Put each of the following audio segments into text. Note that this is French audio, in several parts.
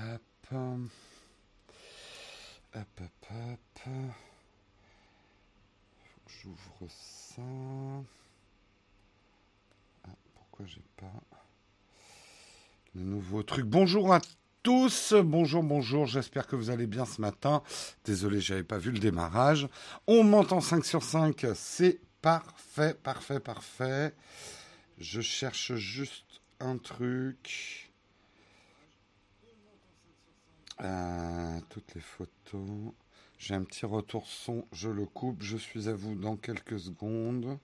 Hop. Hop, hop, j'ouvre ça. Ah, pourquoi j'ai pas le nouveau truc? Bonjour à tous, bonjour, bonjour, j'espère que vous allez bien ce matin. Désolé, j'avais pas vu le démarrage. On m'entend 5 sur 5, c'est parfait, parfait, parfait. Je cherche juste un truc. Euh, toutes les photos. J'ai un petit retour son, je le coupe, je suis à vous dans quelques secondes.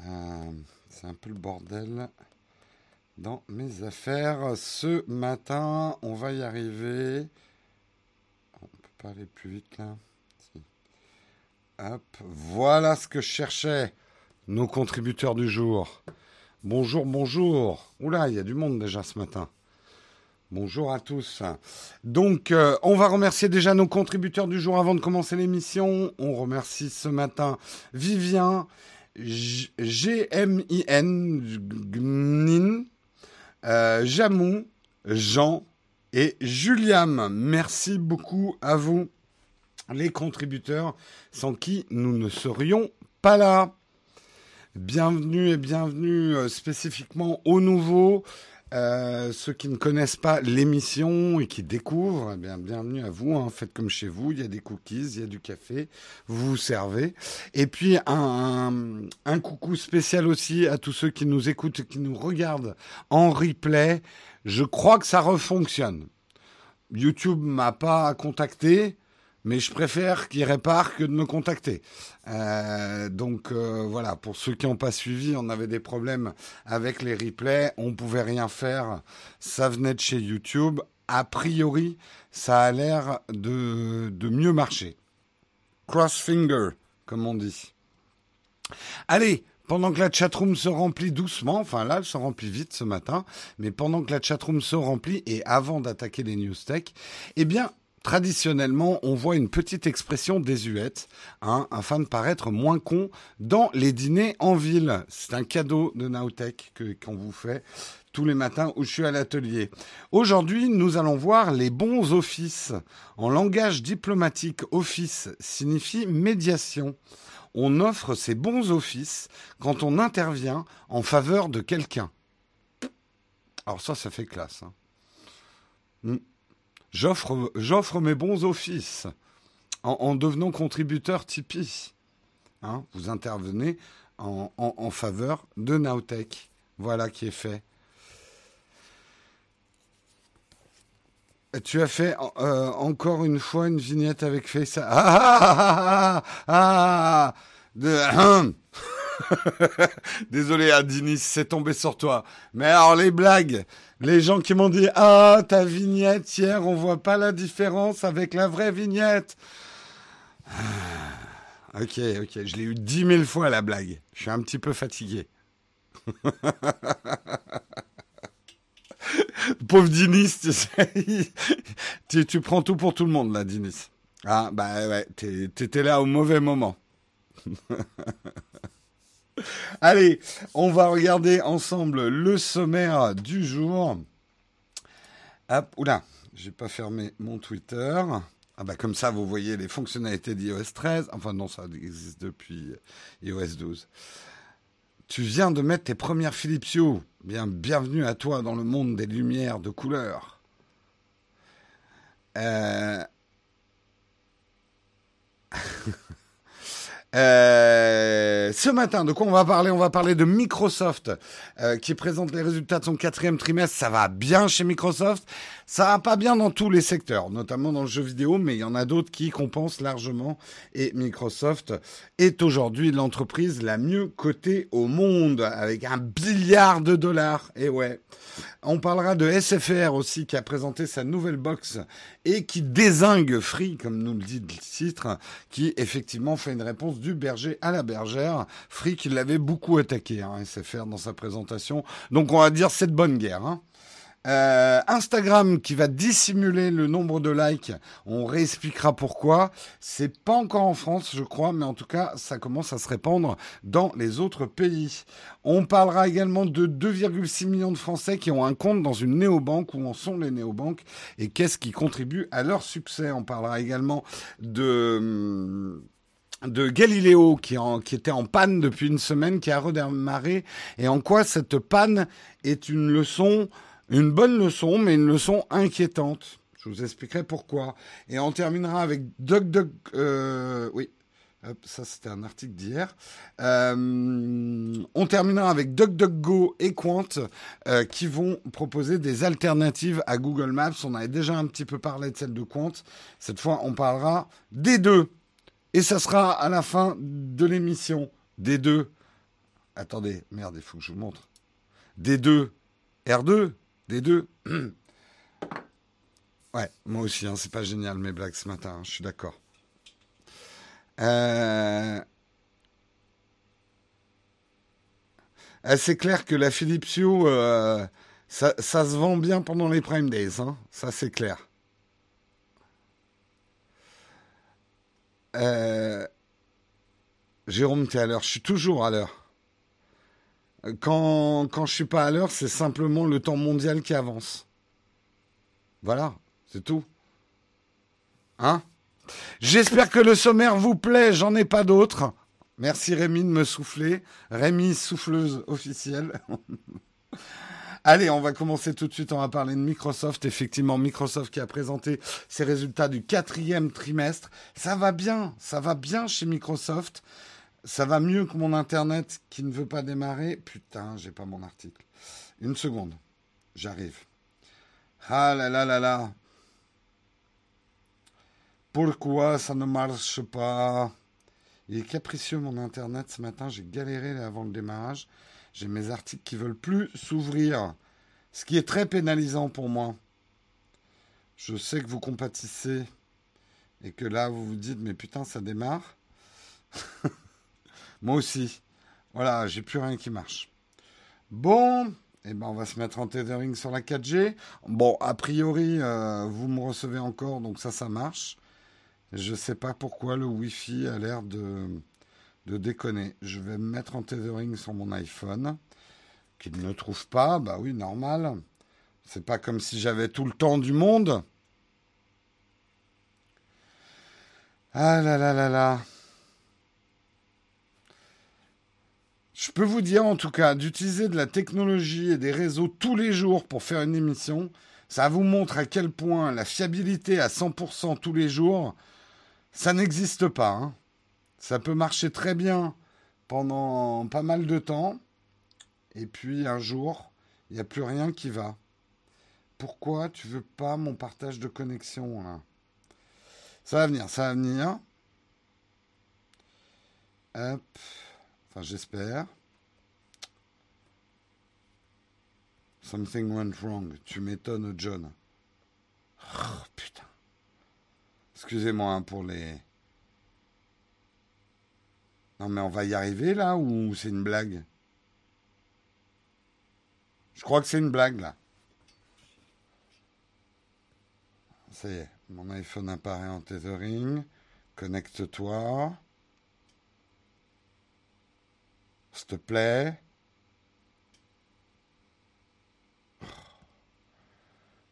Euh, c'est un peu le bordel dans mes affaires. Ce matin, on va y arriver. On peut pas aller plus vite là. Hop, voilà ce que je cherchais. Nos contributeurs du jour. Bonjour, bonjour. Oula, il y a du monde déjà ce matin. Bonjour à tous. Donc, euh, on va remercier déjà nos contributeurs du jour avant de commencer l'émission. On remercie ce matin Vivien, G-M-I-N, euh, Jamou, Jean et Juliam. Merci beaucoup à vous, les contributeurs, sans qui nous ne serions pas là. Bienvenue et bienvenue euh, spécifiquement aux nouveaux. Euh, ceux qui ne connaissent pas l'émission et qui découvrent, eh bien, bienvenue à vous. Hein. Faites comme chez vous. Il y a des cookies, il y a du café. Vous vous servez. Et puis un, coucou spécial aussi à tous ceux qui nous écoutent, qui nous regardent en replay. Je crois que ça refonctionne. YouTube m'a pas contacté mais je préfère qu'il répare que de me contacter. Euh, donc euh, voilà, pour ceux qui n'ont pas suivi, on avait des problèmes avec les replays, on pouvait rien faire, ça venait de chez YouTube. A priori, ça a l'air de, de mieux marcher. Cross finger, comme on dit. Allez, pendant que la chatroom se remplit doucement, enfin là, elle se remplit vite ce matin, mais pendant que la chatroom se remplit et avant d'attaquer les news tech, eh bien, traditionnellement, on voit une petite expression désuète, hein, afin de paraître moins con dans les dîners en ville. C'est un cadeau de Nowtech qu'on vous fait tous les matins où je suis à l'atelier. Aujourd'hui, nous allons voir les bons offices. En langage diplomatique, office signifie médiation. On offre ces bons offices quand on intervient en faveur de quelqu'un. Alors ça, ça fait classe. Hein. Hmm. J'offre, mes bons offices en, devenant contributeur Tipeee. Hein, vous intervenez en, faveur de Nowtech. Voilà qui est fait. Tu as fait euh, encore une fois une vignette avec Face. Ah, ah, ah, ah, Désolé, Adinis, c'est tombé sur toi. Mais alors, les blagues, les gens qui m'ont dit Ah, ta vignette hier, on voit pas la différence avec la vraie vignette. Ah, ok, ok, je l'ai eu dix mille fois la blague. Je suis un petit peu fatigué. Pauvre Dinis, tu, sais, tu, prends tout pour tout le monde là, Dinis. Ah, bah ouais, t'étais là au mauvais moment. Allez, on va regarder ensemble le sommaire du jour. Hop, oula, j'ai pas fermé mon Twitter. Ah bah comme ça, vous voyez les fonctionnalités d'iOS 13. Enfin non, ça existe depuis iOS 12. Tu viens de mettre tes premières Philips bienvenue à toi dans le monde des lumières de couleur. Euh... Euh, ce matin, de quoi on va parler? On va parler de Microsoft euh, qui présente les résultats de son quatrième trimestre. Ça va bien chez Microsoft. Ça va pas bien dans tous les secteurs, notamment dans le jeu vidéo, mais il y en a d'autres qui compensent largement. Et Microsoft est aujourd'hui l'entreprise la mieux cotée au monde, avec un billiard de dollars. Et ouais. On parlera de SFR aussi, qui a présenté sa nouvelle box et qui désingue Free, comme nous le dit le titre, qui effectivement fait une réponse du berger à la bergère. Free qui l'avait beaucoup attaqué, hein, SFR, dans sa présentation. Donc on va dire c'est de bonne guerre. Hein. Euh, Instagram qui va dissimuler le nombre de likes. On réexpliquera pourquoi. C'est pas encore en France, je crois, mais en tout cas, ça commence à se répandre dans les autres pays. On parlera également de 2,6 millions de Français qui ont un compte dans une néobanque. Où en sont les néobanques et qu'est-ce qui contribue à leur succès? On parlera également de hum, de Galileo qui, qui, était en panne depuis une semaine, qui a redémarré, et en quoi cette panne est une leçon une bonne leçon, mais une leçon inquiétante? Je vous expliquerai pourquoi. Et on terminera avec DuckDuck. Euh, oui, ça c'était un article d'hier. Euh, on terminera avec DuckDuckGo et Quant euh, qui vont proposer des alternatives à Google Maps. On avait déjà un petit peu parlé de celle de Quant. Cette fois, on parlera des deux. Et ça sera à la fin de l'émission. Des deux. Attendez, merde, il faut que je vous montre. Des deux. R2 des deux Ouais, moi aussi, hein, c'est pas génial mes blagues ce matin, hein, je suis d'accord. Euh, euh, c'est clair que la Philips Hue, euh, ça, se vend bien pendant les Prime Days, hein, ça c'est clair. Jérôme, t'es à l'heure, je suis toujours à l'heure. Quand, quand je suis pas à l'heure, c'est simplement le temps mondial qui avance. Voilà, c'est tout. Hein? J'espère que le sommaire vous plaît, j'en ai pas d'autres. Merci Rémi de me souffler. Rémi, souffleuse officielle. Allez, on va commencer tout de suite. On va parler de Microsoft. Effectivement, Microsoft qui a présenté ses résultats du quatrième trimestre. Ça va bien, ça va bien chez Microsoft. Ça va mieux que mon internet qui ne veut pas démarrer. Putain, j'ai pas mon article. Une seconde. J'arrive. Ah là là là là. Pourquoi ça ne marche pas? Il est capricieux mon internet ce matin. J'ai galéré avant le démarrage. J'ai mes articles qui veulent plus s'ouvrir. Ce qui est très pénalisant pour moi. Je sais que vous compatissez et que là vous vous dites mais putain ça démarre. Moi aussi. Voilà, j'ai plus rien qui marche. Bon, eh ben on va se mettre en tethering sur la 4G. Bon, a priori, euh, vous me recevez encore, donc ça, ça marche. Je ne sais pas pourquoi le Wi-Fi a l'air de, de déconner. Je vais me mettre en tethering sur mon iPhone, qu'il ne trouve pas. Bah oui, normal. C'est pas comme si j'avais tout le temps du monde. Ah là là là là. Je peux vous dire en tout cas d'utiliser de la technologie et des réseaux tous les jours pour faire une émission, ça vous montre à quel point la fiabilité à 100% tous les jours, ça n'existe pas. Hein. Ça peut marcher très bien pendant pas mal de temps, et puis un jour, il n'y a plus rien qui va. Pourquoi tu veux pas mon partage de connexion là? Ça va venir, ça va venir. Hop. Enfin, j'espère. Something went wrong. Tu m'étonnes, John. Oh, putain. Excusez-moi hein, pour les. Non, mais on va y arriver là ou c'est une blague? Je crois que c'est une blague là. Ça y est, mon iPhone apparaît en tethering. Connecte-toi. S'il te plaît.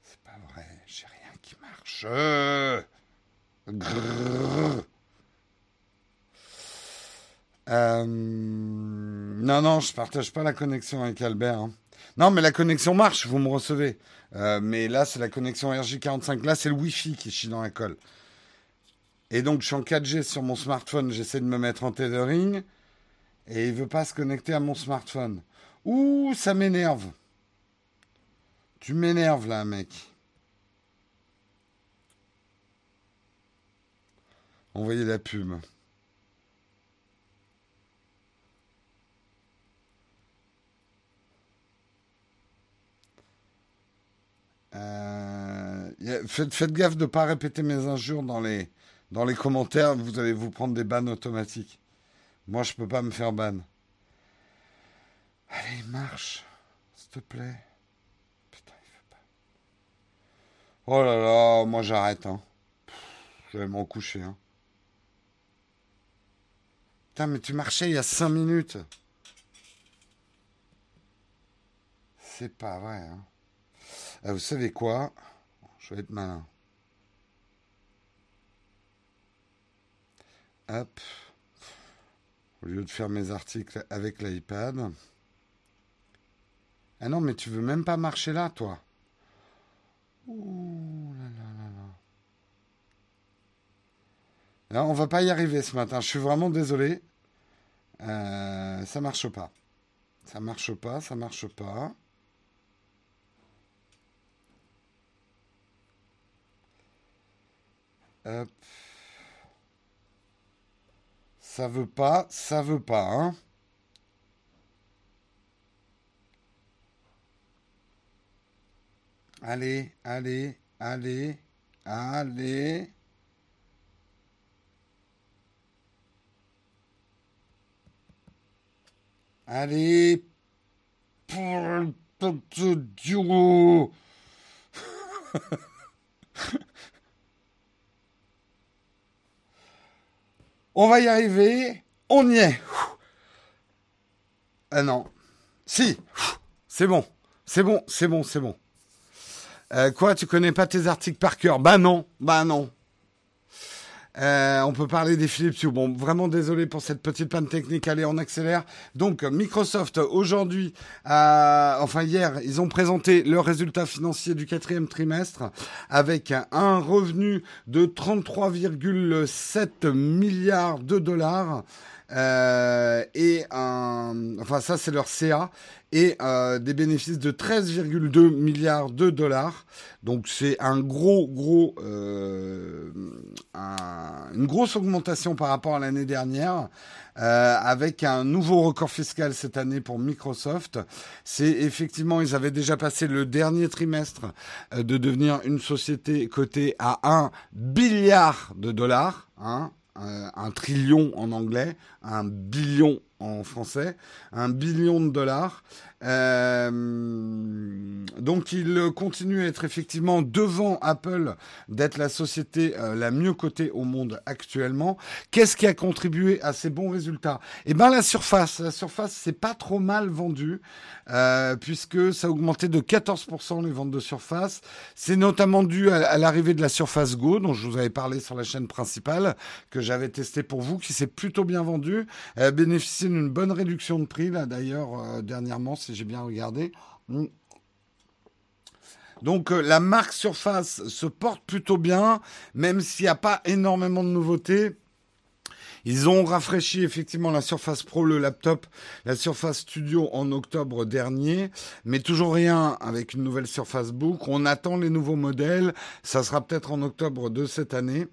C'est pas vrai, j'ai rien qui marche. Euh, non, non, je partage pas la connexion avec Albert. Hein. Non, mais la connexion marche, vous me recevez. Euh, mais là, c'est la connexion RJ45. Là, c'est le Wi-Fi qui chie dans la colle. Et donc, je suis en 4G sur mon smartphone. J'essaie de me mettre en tethering et il veut pas se connecter à mon smartphone. Ouh, ça m'énerve. Tu m'énerves là, mec. Envoyez la pub. Euh, faites, gaffe de ne pas répéter mes injures dans les, dans les commentaires, vous allez vous prendre des bannes automatiques. Moi, je peux pas me faire ban. Allez, marche. S'il te plaît. Putain, il pas. Oh là là, moi j'arrête. Hein. Je vais m'en coucher. Hein. Putain, mais tu marchais il y a 5 minutes. C'est pas vrai. Hein. Ah, vous savez quoi? Je vais être malin. Hop. Au lieu de faire mes articles avec l'iPad. Ah non, mais tu veux même pas marcher là, toi. Ouh là là là là. Là, on va pas y arriver ce matin. Je suis vraiment désolé. Euh, ça marche pas. Ça marche pas, ça marche pas. Hop. Ça veut pas, ça veut pas, hein. Allez, allez, allez, allez. Allez, pour le duo. On va y arriver. On y est. Ah non. Si. C'est bon. C'est bon, c'est bon, c'est bon. Euh, quoi, tu connais pas tes articles par cœur? Bah non, bah non. Euh, on peut parler des Philips. Bon, vraiment désolé pour cette petite panne technique. Allez, on accélère. Donc, Microsoft, aujourd'hui, enfin hier, ils ont présenté leurs résultats financiers du quatrième trimestre avec un revenu de 33,7 milliards de dollars. Euh, et un, enfin ça c'est leur CA et euh, des bénéfices de 13,2 milliards de dollars. Donc c'est un gros, gros, euh, une grosse augmentation par rapport à l'année dernière, euh, avec un nouveau record fiscal cette année pour Microsoft. C'est effectivement, ils avaient déjà passé le dernier trimestre euh, de devenir une société cotée à 1 milliard de dollars. Hein, un trillion en anglais, un billion en français, un billion de dollars. Euh, donc il continue à être effectivement devant Apple d'être la société euh, la mieux cotée au monde actuellement. Qu'est-ce qui a contribué à ces bons résultats? Eh ben la surface. La surface c'est pas trop mal vendu euh, puisque ça a augmenté de 14% les ventes de surface. C'est notamment dû à, l'arrivée de la Surface Go dont je vous avais parlé sur la chaîne principale que j'avais testé pour vous qui s'est plutôt bien vendu. Elle a bénéficié d'une bonne réduction de prix là d'ailleurs dernièrement j'ai bien regardé. Mm. Donc euh, la marque Surface se porte plutôt bien, même s'il n'y a pas énormément de nouveautés. Ils ont rafraîchi effectivement la Surface Pro, le laptop, la Surface Studio en octobre dernier, mais toujours rien avec une nouvelle Surface Book. On attend les nouveaux modèles, ça sera peut-être en octobre de cette année.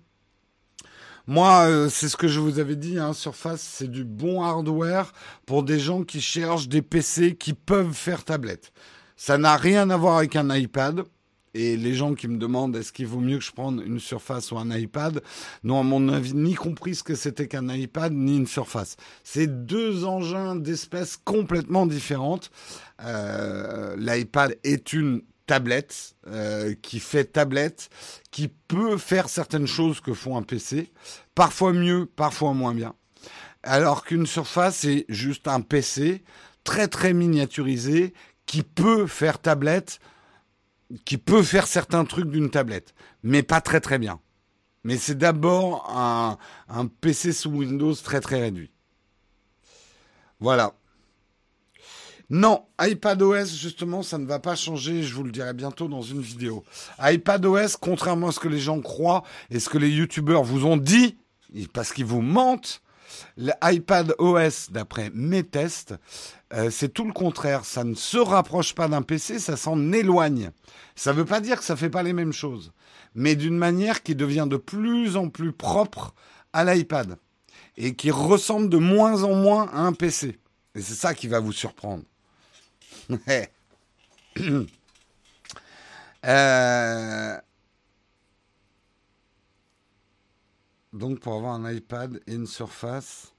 Moi, euh, c'est ce que je vous avais dit, hein, Surface, c'est du bon hardware pour des gens qui cherchent des PC qui peuvent faire tablette. Ça n'a rien à voir avec un iPad. Et les gens qui me demandent est-ce qu'il vaut mieux que je prenne une Surface ou un iPad, n'ont à mon avis ni compris ce que c'était qu'un iPad ni une Surface. C'est deux engins d'espèces complètement différentes. Euh, L'iPad est une tablette, euh, qui fait tablette, qui peut faire certaines choses que font un PC, parfois mieux, parfois moins bien. Alors qu'une surface est juste un PC très très miniaturisé qui peut faire tablette, qui peut faire certains trucs d'une tablette, mais pas très très bien. Mais c'est d'abord un, un PC sous Windows très très réduit. Voilà. Non, iPadOS, justement, ça ne va pas changer, je vous le dirai bientôt dans une vidéo. iPadOS, contrairement à ce que les gens croient et ce que les youtubeurs vous ont dit, parce qu'ils vous mentent, l'iPadOS, d'après mes tests, euh, c'est tout le contraire. Ça ne se rapproche pas d'un PC, ça s'en éloigne. Ça ne veut pas dire que ça ne fait pas les mêmes choses, mais d'une manière qui devient de plus en plus propre à l'iPad et qui ressemble de moins en moins à un PC. Et c'est ça qui va vous surprendre. Euh, donc pour avoir un iPad et une surface.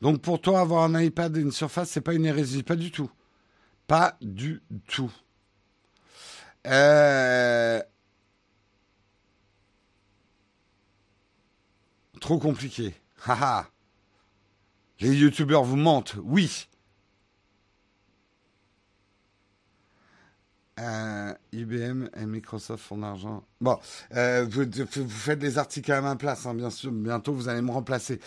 Donc pour toi, avoir un iPad et une surface, c'est pas une hérésie, pas du tout. Pas du tout. Euh, trop compliqué. Haha. Les youtubeurs vous mentent, oui. Euh, IBM et Microsoft font d'argent. Bon, euh, vous, faites des articles à ma place, hein, bien sûr. Bientôt, vous allez me remplacer.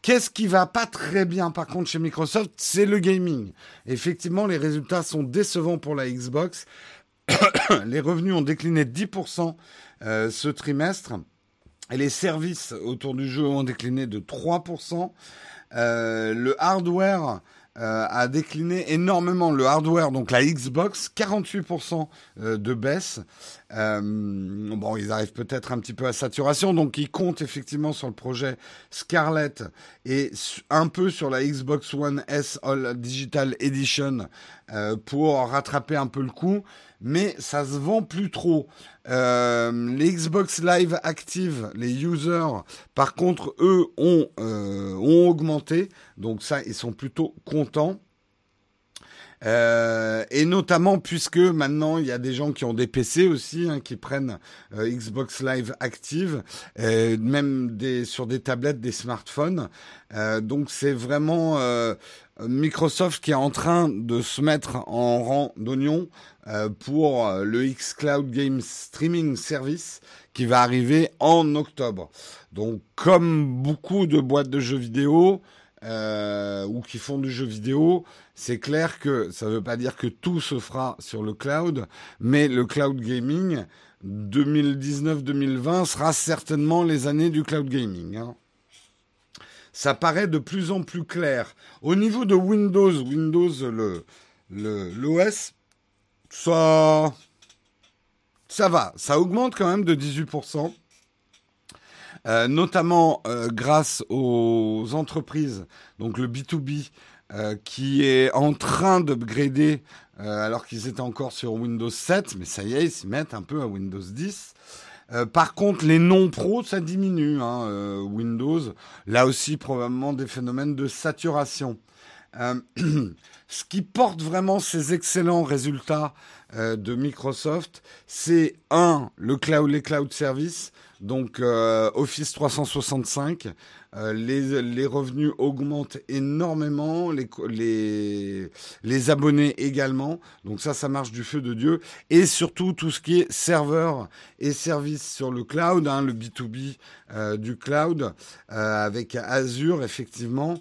Qu'est-ce qui va pas très bien, par contre, chez Microsoft C'est le gaming. Effectivement, les résultats sont décevants pour la Xbox. les revenus ont décliné de 10% euh, ce trimestre. Et les services autour du jeu ont décliné de 3%. le hardware euh, a décliné énormément le hardware, donc la Xbox, 48% euh, de baisse. Euh, bon, ils arrivent peut-être un petit peu à saturation, donc ils comptent effectivement sur le projet Scarlett et un peu sur la Xbox One S All Digital Edition pour rattraper un peu le coup mais ça se vend plus trop. Euh, les Xbox Live Active, les users, par contre, eux ont, euh, ont augmenté, donc ça, ils sont plutôt contents. Euh, et notamment puisque maintenant il y a des gens qui ont des PC aussi hein, qui prennent euh, Xbox Live Active, euh, même des, sur des tablettes, des smartphones. Euh, donc c'est vraiment Microsoft qui est en train de se mettre en rang d'oignon pour le xCloud Game Streaming Service qui va arriver en octobre. Donc comme beaucoup de boîtes de jeux vidéo, euh, ou qui font du jeu vidéo, c'est clair que ça ne veut pas dire que tout se fera sur le cloud, mais le cloud gaming 2019-2020 sera certainement les années du cloud gaming. Hein. Ça paraît de plus en plus clair. Au niveau de Windows, Windows l'OS, ça ça va, ça augmente quand même de 18%. Euh, notamment euh, grâce aux entreprises, donc le B2B, euh, qui est en train d'upgrader alors qu'ils étaient encore sur Windows 7, mais ça y est, ils s'y mettent un peu à Windows 10. par contre, les non-pros, ça diminue. Hein, Windows, là aussi, probablement des phénomènes de saturation. ce qui porte vraiment ces excellents résultats de Microsoft, c'est un, le cloud, les cloud services, donc euh, Office 365, euh, les, revenus augmentent énormément, les, abonnés également. Donc ça, ça marche du feu de Dieu. Et surtout tout ce qui est serveur et services sur le cloud, hein, le B2B euh, du cloud, avec Azure, effectivement.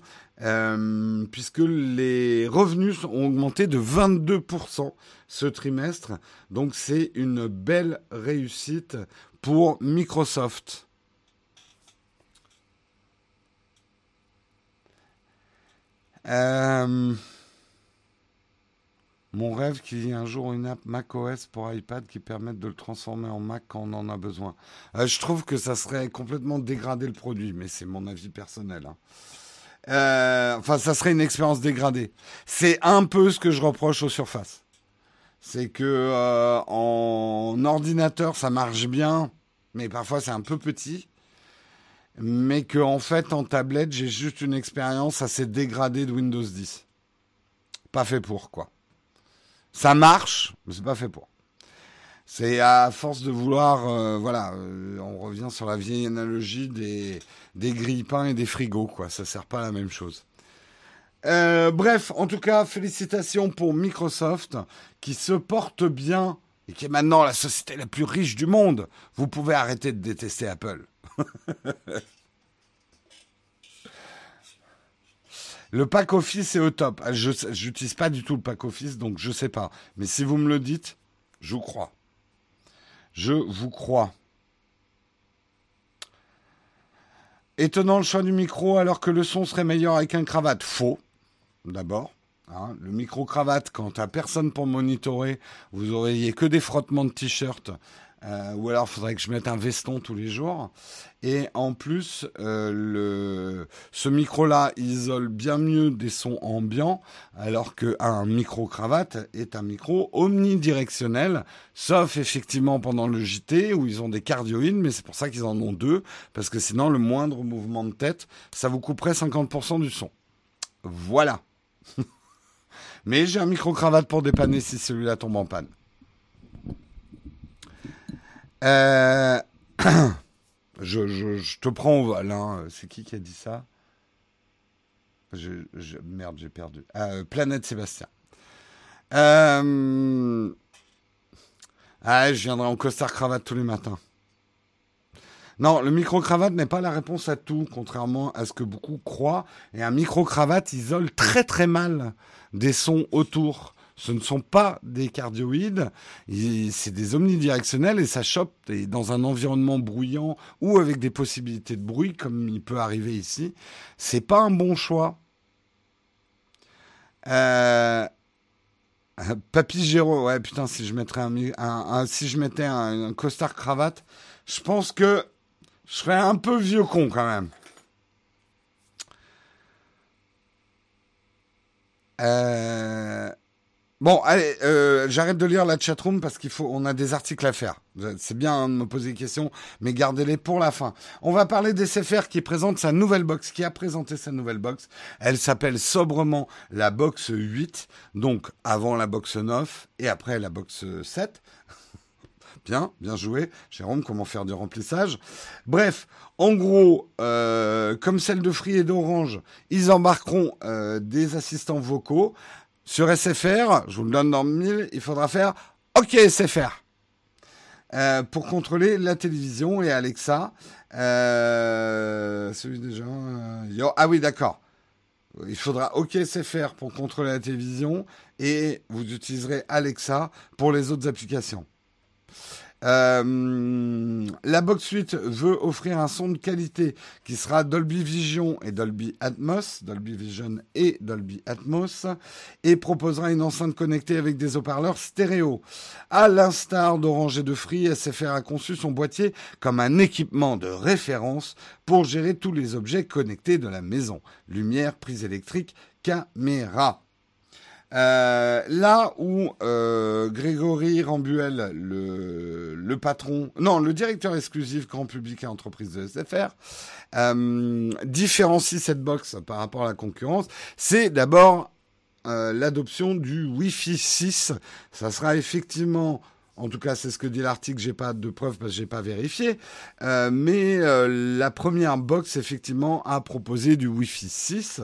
puisque les revenus ont augmenté de 22% ce trimestre. Donc c'est une belle réussite pour Microsoft. Euh, mon rêve qu'il y ait un jour une app macOS pour iPad qui permette de le transformer en Mac quand on en a besoin. Euh, je trouve que ça serait complètement dégradé le produit, mais c'est mon avis personnel. Hein. Euh, enfin, ça serait une expérience dégradée. C'est un peu ce que je reproche aux surfaces. C'est que en ordinateur ça marche bien, mais parfois c'est un peu petit. Mais que en fait en tablette j'ai juste une expérience assez dégradée de Windows 10. Pas fait pour quoi. Ça marche, mais c'est pas fait pour. C'est à force de vouloir, euh, voilà, euh, on revient sur la vieille analogie des, des grille-pains et des frigos, quoi. Ça sert pas à la même chose. Euh, bref, en tout cas, félicitations pour Microsoft qui se porte bien et qui est maintenant la société la plus riche du monde, vous pouvez arrêter de détester Apple. le pack Office est au top. Ah, je n'utilise pas du tout le pack Office, donc je ne sais pas. Mais si vous me le dites, je vous crois. Je vous crois. Étonnant le choix du micro alors que le son serait meilleur avec un cravate. Faux, d'abord. Hein, le micro-cravate, quand t'as personne pour monitorer, vous auriez que des frottements de t-shirt. Euh, ou alors, il faudrait que je mette un veston tous les jours. Et en plus, euh, le, ce micro-là isole bien mieux des sons ambiants, alors qu'un micro-cravate est un micro omnidirectionnel, sauf effectivement pendant le JT où ils ont des cardioïdes, mais c'est pour ça qu'ils en ont deux, parce que sinon, le moindre mouvement de tête, ça vous couperait 50% du son. Voilà. Mais j'ai un micro-cravate pour dépanner si celui-là tombe en panne. Euh, Je, te prends au. Hein. C'est qui qui a dit ça? Je, Merde, j'ai perdu. Euh, Planète Sébastien. Euh... Ah, je viendrai en costard cravate tous les matins. Non, le micro-cravate n'est pas la réponse à tout, contrairement à ce que beaucoup croient. Et un micro-cravate isole très très mal des sons autour. Ce ne sont pas des cardioïdes, c'est des omnidirectionnels et ça chope et dans un environnement bruyant ou avec des possibilités de bruit, comme il peut arriver ici. C'est pas un bon choix. Euh... Papy Géraud, ouais putain, si je mettrais un, si je mettais un costard cravate, je pense que je serais un peu vieux con quand même. Euh, bon, allez, euh, j'arrête de lire la chatroom parce qu'il faut, on a des articles à faire. C'est bien de me poser des questions, mais gardez-les pour la fin. On va parler des SFR qui présente sa nouvelle box, qui a présenté sa nouvelle box. Elle s'appelle sobrement la box 8, donc avant la box 9 et après la box 7. Bien, bien joué. Jérôme, comment faire du remplissage Bref, en gros, euh, comme celle de Free et d'Orange, ils embarqueront euh, des assistants vocaux. Sur SFR, je vous le donne dans le mille, il faudra faire OK SFR. Euh, pour contrôler la télévision et Alexa. celui ah oui, d'accord. Il faudra OK SFR pour contrôler la télévision et vous utiliserez Alexa pour les autres applications. Euh, la Box 8 veut offrir un son de qualité qui sera Dolby Vision et Dolby Atmos, Dolby Vision et Dolby Atmos, et proposera une enceinte connectée avec des haut-parleurs stéréo. À l'instar d'Orange et de Free, SFR a conçu son boîtier comme un équipement de référence pour gérer tous les objets connectés de la maison. Lumière, prise électrique, caméra. Euh, là où euh, Grégory Rambuel, le, patron, non, le directeur exclusif grand public et entreprise de SFR, euh, différencie cette box par rapport à la concurrence, c'est d'abord l'adoption du Wi-Fi 6. Ça sera effectivement en tout cas, c'est ce que dit l'article. J'ai pas de preuves parce que j'ai pas vérifié. Euh, mais euh, la première box, effectivement, a proposé du Wi-Fi 6.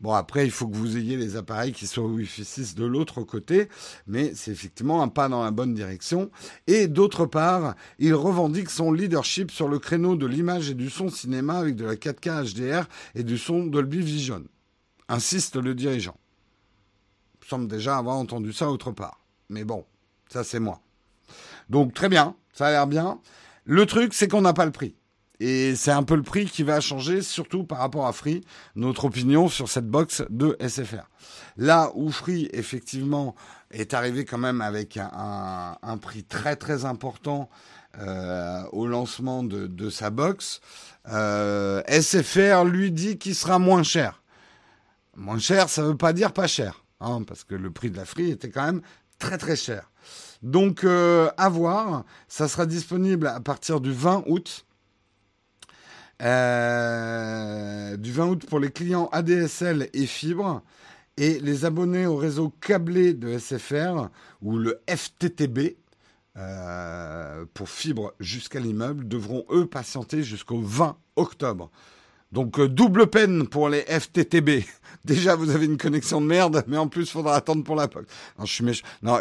Bon, après, il faut que vous ayez les appareils qui soient Wi-Fi 6 de l'autre côté. Mais c'est effectivement un pas dans la bonne direction. Et d'autre part, il revendique son leadership sur le créneau de l'image et du son cinéma avec de la 4K HDR et du son Dolby Vision. Insiste le dirigeant. Il semble déjà avoir entendu ça autre part. Mais bon, ça c'est moi. Donc très bien, ça a l'air bien. Le truc, c'est qu'on n'a pas le prix. Et c'est un peu le prix qui va changer, surtout par rapport à Free, notre opinion sur cette box de SFR. Là où Free, effectivement, est arrivé quand même avec un, prix très très important euh, au lancement de, sa box, euh, SFR lui dit qu'il sera moins cher. Moins cher, ça ne veut pas dire pas cher, hein, parce que le prix de la Free était quand même très très cher. Donc, euh, à voir. Ça sera disponible à partir du 20 août. Euh, du 20 août pour les clients ADSL et fibre. Et les abonnés au réseau câblé de SFR ou le FTTB euh, pour fibre jusqu'à l'immeuble devront eux patienter jusqu'au 20 octobre. Donc double peine pour les FTTB. Déjà, vous avez une connexion de merde, mais en plus, il faudra attendre pour la POC. Non, je suis méchant. Non,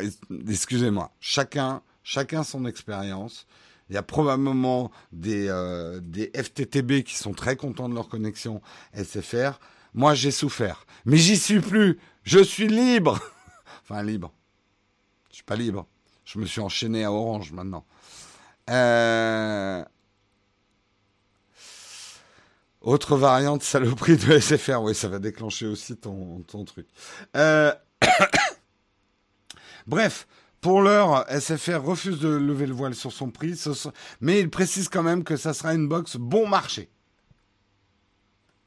excusez-moi. Chacun, chacun son expérience. Il y a probablement des, euh, FTTB qui sont très contents de leur connexion SFR. Moi, j'ai souffert. Mais j'y suis plus. Je suis libre. enfin, libre. Je suis pas libre. Je me suis enchaîné à Orange maintenant. Euh, autre variante saloperie de SFR. Oui, ça va déclencher aussi ton, truc. Euh... Bref, pour l'heure, SFR refuse de lever le voile sur son prix, mais il précise quand même que ça sera une box bon marché.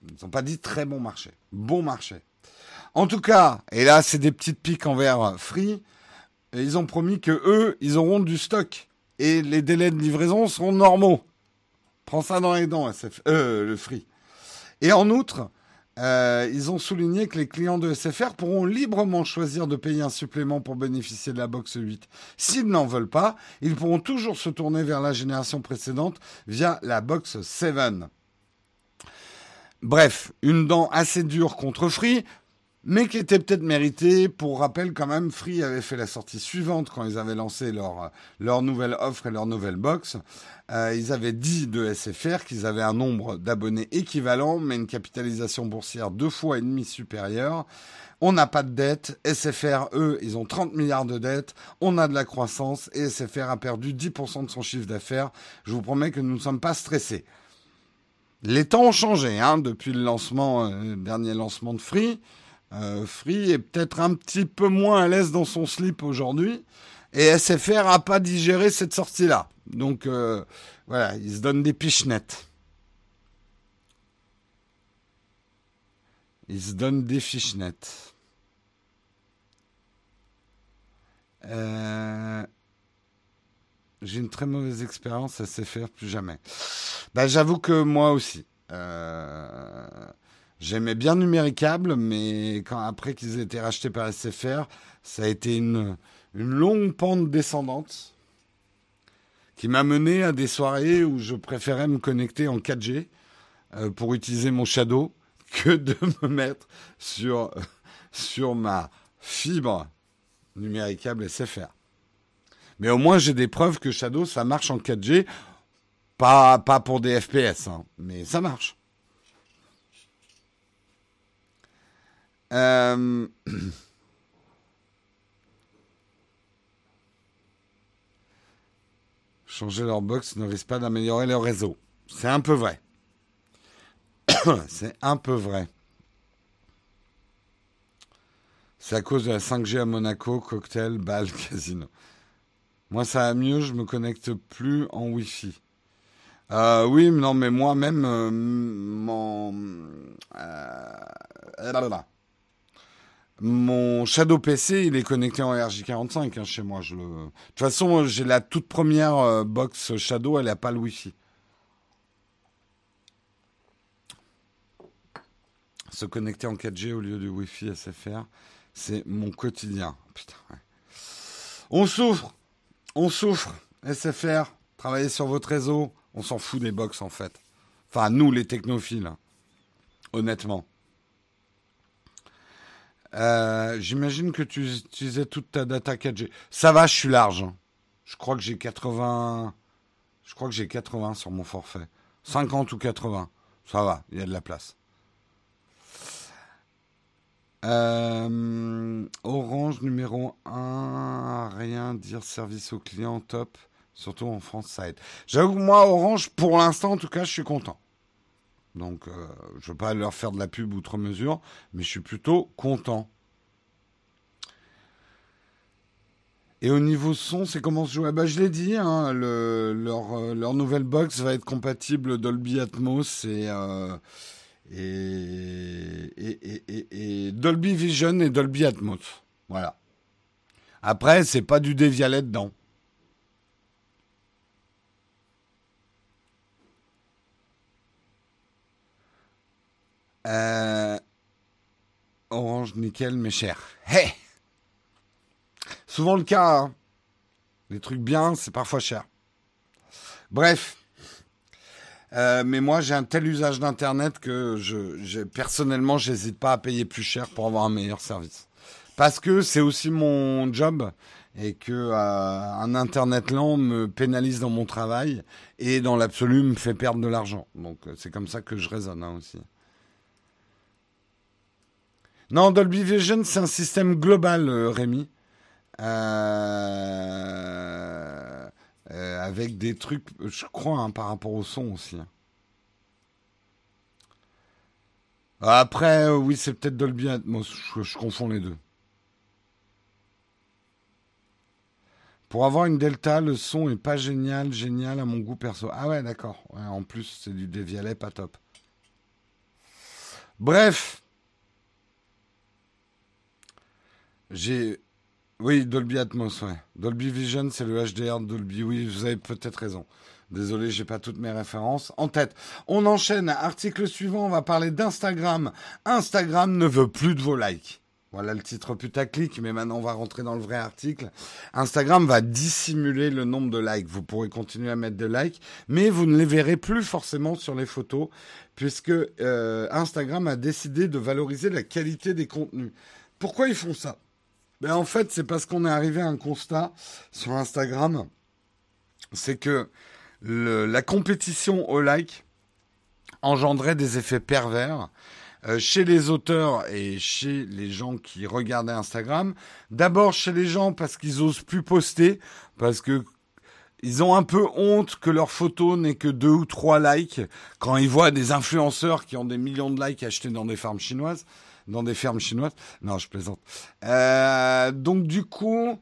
Ils n'ont pas dit très bon marché. Bon marché. En tout cas, et là, c'est des petites piques envers Free. ils ont promis que eux, ils auront du stock. Et les délais de livraison seront normaux. Prends ça dans les dents, euh, le Free. Et en outre, Euh, ils ont souligné que les clients de SFR pourront librement choisir de payer un supplément pour bénéficier de la box 8. S'ils n'en veulent pas, ils pourront toujours se tourner vers la génération précédente via la box 7. Bref, une dent assez dure contre Free, mais qui était peut-être méritée. Pour rappel, quand même, Free avait fait la sortie suivante quand ils avaient lancé leur, leur nouvelle offre et leur nouvelle box. Euh, ils avaient dit de SFR qu'ils avaient un nombre d'abonnés équivalent, mais une capitalisation boursière deux fois et demi supérieure. On n'a pas de dette. SFR, eux, ils ont 30 milliards de dettes. On a de la croissance et SFR a perdu 10% de son chiffre d'affaires. Je vous promets que nous ne sommes pas stressés. Les temps ont changé hein, depuis le lancement, euh, dernier lancement de Free. Euh, Free est peut-être un petit peu moins à l'aise dans son slip aujourd'hui. Et SFR n'a pas digéré cette sortie-là. Donc euh, voilà, ils se donnent des pichenettes. Ils se donnent des fichenettes. Euh, j'ai une très mauvaise expérience à SFR, plus jamais. Ben, J'avoue que moi aussi. Euh, J'aimais bien Numéricable, mais quand après qu'ils aient été rachetés par SFR, ça a été une, une longue pente descendante qui m'a mené à des soirées où je préférais me connecter en 4G euh, pour utiliser mon Shadow que de me mettre sur, sur ma fibre numéricable SFR. Mais au moins, j'ai des preuves que Shadow, ça marche en 4G. Pas, pas pour des FPS, hein, mais ça marche. Euh... Changer leur box ne risque pas d'améliorer leur réseau. C'est un peu vrai. C'est un peu vrai. C'est à cause de la 5G à Monaco, cocktail, bal, casino. Moi, ça va mieux, je me connecte plus en Wi-Fi. Euh, oui, non, mais moi-même, euh, mon, euh, mon Shadow PC, il est connecté en RJ45 hein, chez moi. Je le... De toute façon, j'ai la toute première euh, box Shadow, elle n'a pas le Wi-Fi. Se connecter en 4G au lieu du Wi-Fi SFR, c'est mon quotidien. Putain, On souffre, on souffre. SFR, travaillez sur votre réseau. On s'en fout des box en fait. Enfin, nous, les technophiles. Hein. Honnêtement. Euh, j'imagine que tu utilisais toute ta data 4G. Ça va, je suis large. Hein. Je crois que j'ai 80. Je crois que j'ai 80 sur mon forfait. 50 ou 80. Ça va, il y a de la place. Euh, Orange numéro 1, rien dire service au client top, surtout en France side. J'avoue que moi, Orange, pour l'instant en tout cas, je suis content. Donc, euh, je ne veux pas leur faire de la pub outre mesure, mais je suis plutôt content. Et au niveau son, c'est comment se jouer? Bah, Je l'ai dit, hein, euh, leur, nouvelle box va être compatible Dolby Atmos et, euh, et, Dolby Vision et Dolby Atmos. Voilà. Après, c'est pas du dévialet dedans. Euh, orange, nickel, mais cher. Hey Souvent le cas. Hein. Les trucs bien, c'est parfois cher. Bref. Euh, mais moi, j'ai un tel usage d'Internet que je, personnellement, j'hésite pas à payer plus cher pour avoir un meilleur service. Parce que c'est aussi mon job et que euh, un Internet lent me pénalise dans mon travail et dans l'absolu me fait perdre de l'argent. Donc c'est comme ça que je raisonne hein, aussi. Non, Dolby Vision, c'est un système global, euh, Rémi. Euh, euh, avec des trucs, je crois, hein, par rapport au son aussi. Hein. Après, oui, c'est peut-être Dolby Atmos. Je, confonds les deux. Pour avoir une Delta, le son est pas génial, génial à mon goût perso. Ah ouais, d'accord. en plus, c'est du dévialet, pas top. Bref, j'ai Oui, Dolby Atmos, ouais. Dolby Vision, c'est le HDR de Dolby. Oui, vous avez peut-être raison. Désolé, j'ai pas toutes mes références en tête. On enchaîne. Article suivant, on va parler d'Instagram. Instagram ne veut plus de vos likes. Voilà le titre putaclic, mais maintenant on va rentrer dans le vrai article. Instagram va dissimuler le nombre de likes. Vous pourrez continuer à mettre des likes, mais vous ne les verrez plus forcément sur les photos, puisque euh, Instagram a décidé de valoriser la qualité des contenus. Pourquoi ils font ça? Ben, En fait, c'est parce qu'on est arrivé à un constat sur Instagram, c'est que la compétition au like engendrait des effets pervers euh, chez les auteurs et chez les gens qui regardaient Instagram. D'abord chez les gens parce qu'ils osent plus poster, parce que ils ont un peu honte que leur photo n'ait que deux ou trois likes quand ils voient des influenceurs qui ont des millions de likes achetés dans des fermes chinoises, dans des fermes chinoises. Non, je plaisante. Euh, donc du coup,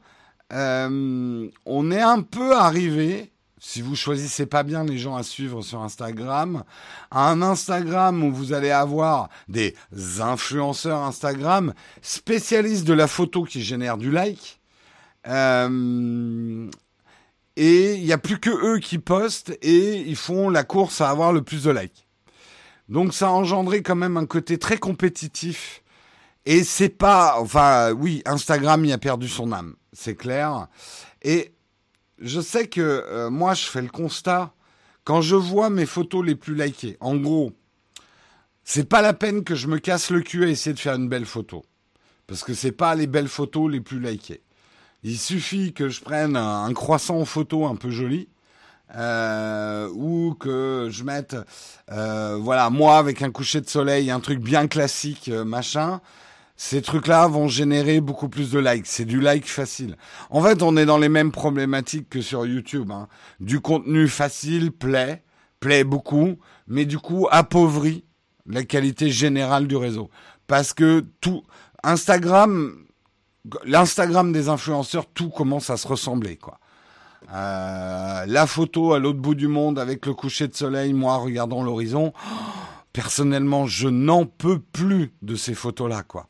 euh, on est un peu arrivé si vous choisissez pas bien les gens à suivre sur Instagram, un Instagram où vous allez avoir des influenceurs Instagram spécialistes de la photo qui génèrent du like. Euh, et il n'y a plus que eux qui postent et ils font la course à avoir le plus de likes. Donc ça a engendré quand même un côté très compétitif. Et c'est pas, enfin oui, Instagram y a perdu son âme, c'est clair. Et je sais que euh, moi, je fais le constat quand je vois mes photos les plus likées. En gros, c'est pas la peine que je me casse le cul à essayer de faire une belle photo. Parce que c'est pas les belles photos les plus likées. Il suffit que je prenne un, croissant en photo un peu joli. Euh, ou que je mette, euh, voilà, moi avec un coucher de soleil, un truc bien classique, machin ces trucs-là vont générer beaucoup plus de likes. C'est du like facile. En fait, on est dans les mêmes problématiques que sur YouTube. Hein. Du contenu facile plaît, plaît beaucoup, mais du coup appauvrit la qualité générale du réseau. Parce que tout Instagram, l'Instagram des influenceurs, tout commence à se ressembler, quoi. Euh, la photo à l'autre bout du monde avec le coucher de soleil, moi regardant l'horizon. personnellement, je n'en peux plus de ces photos-là, quoi.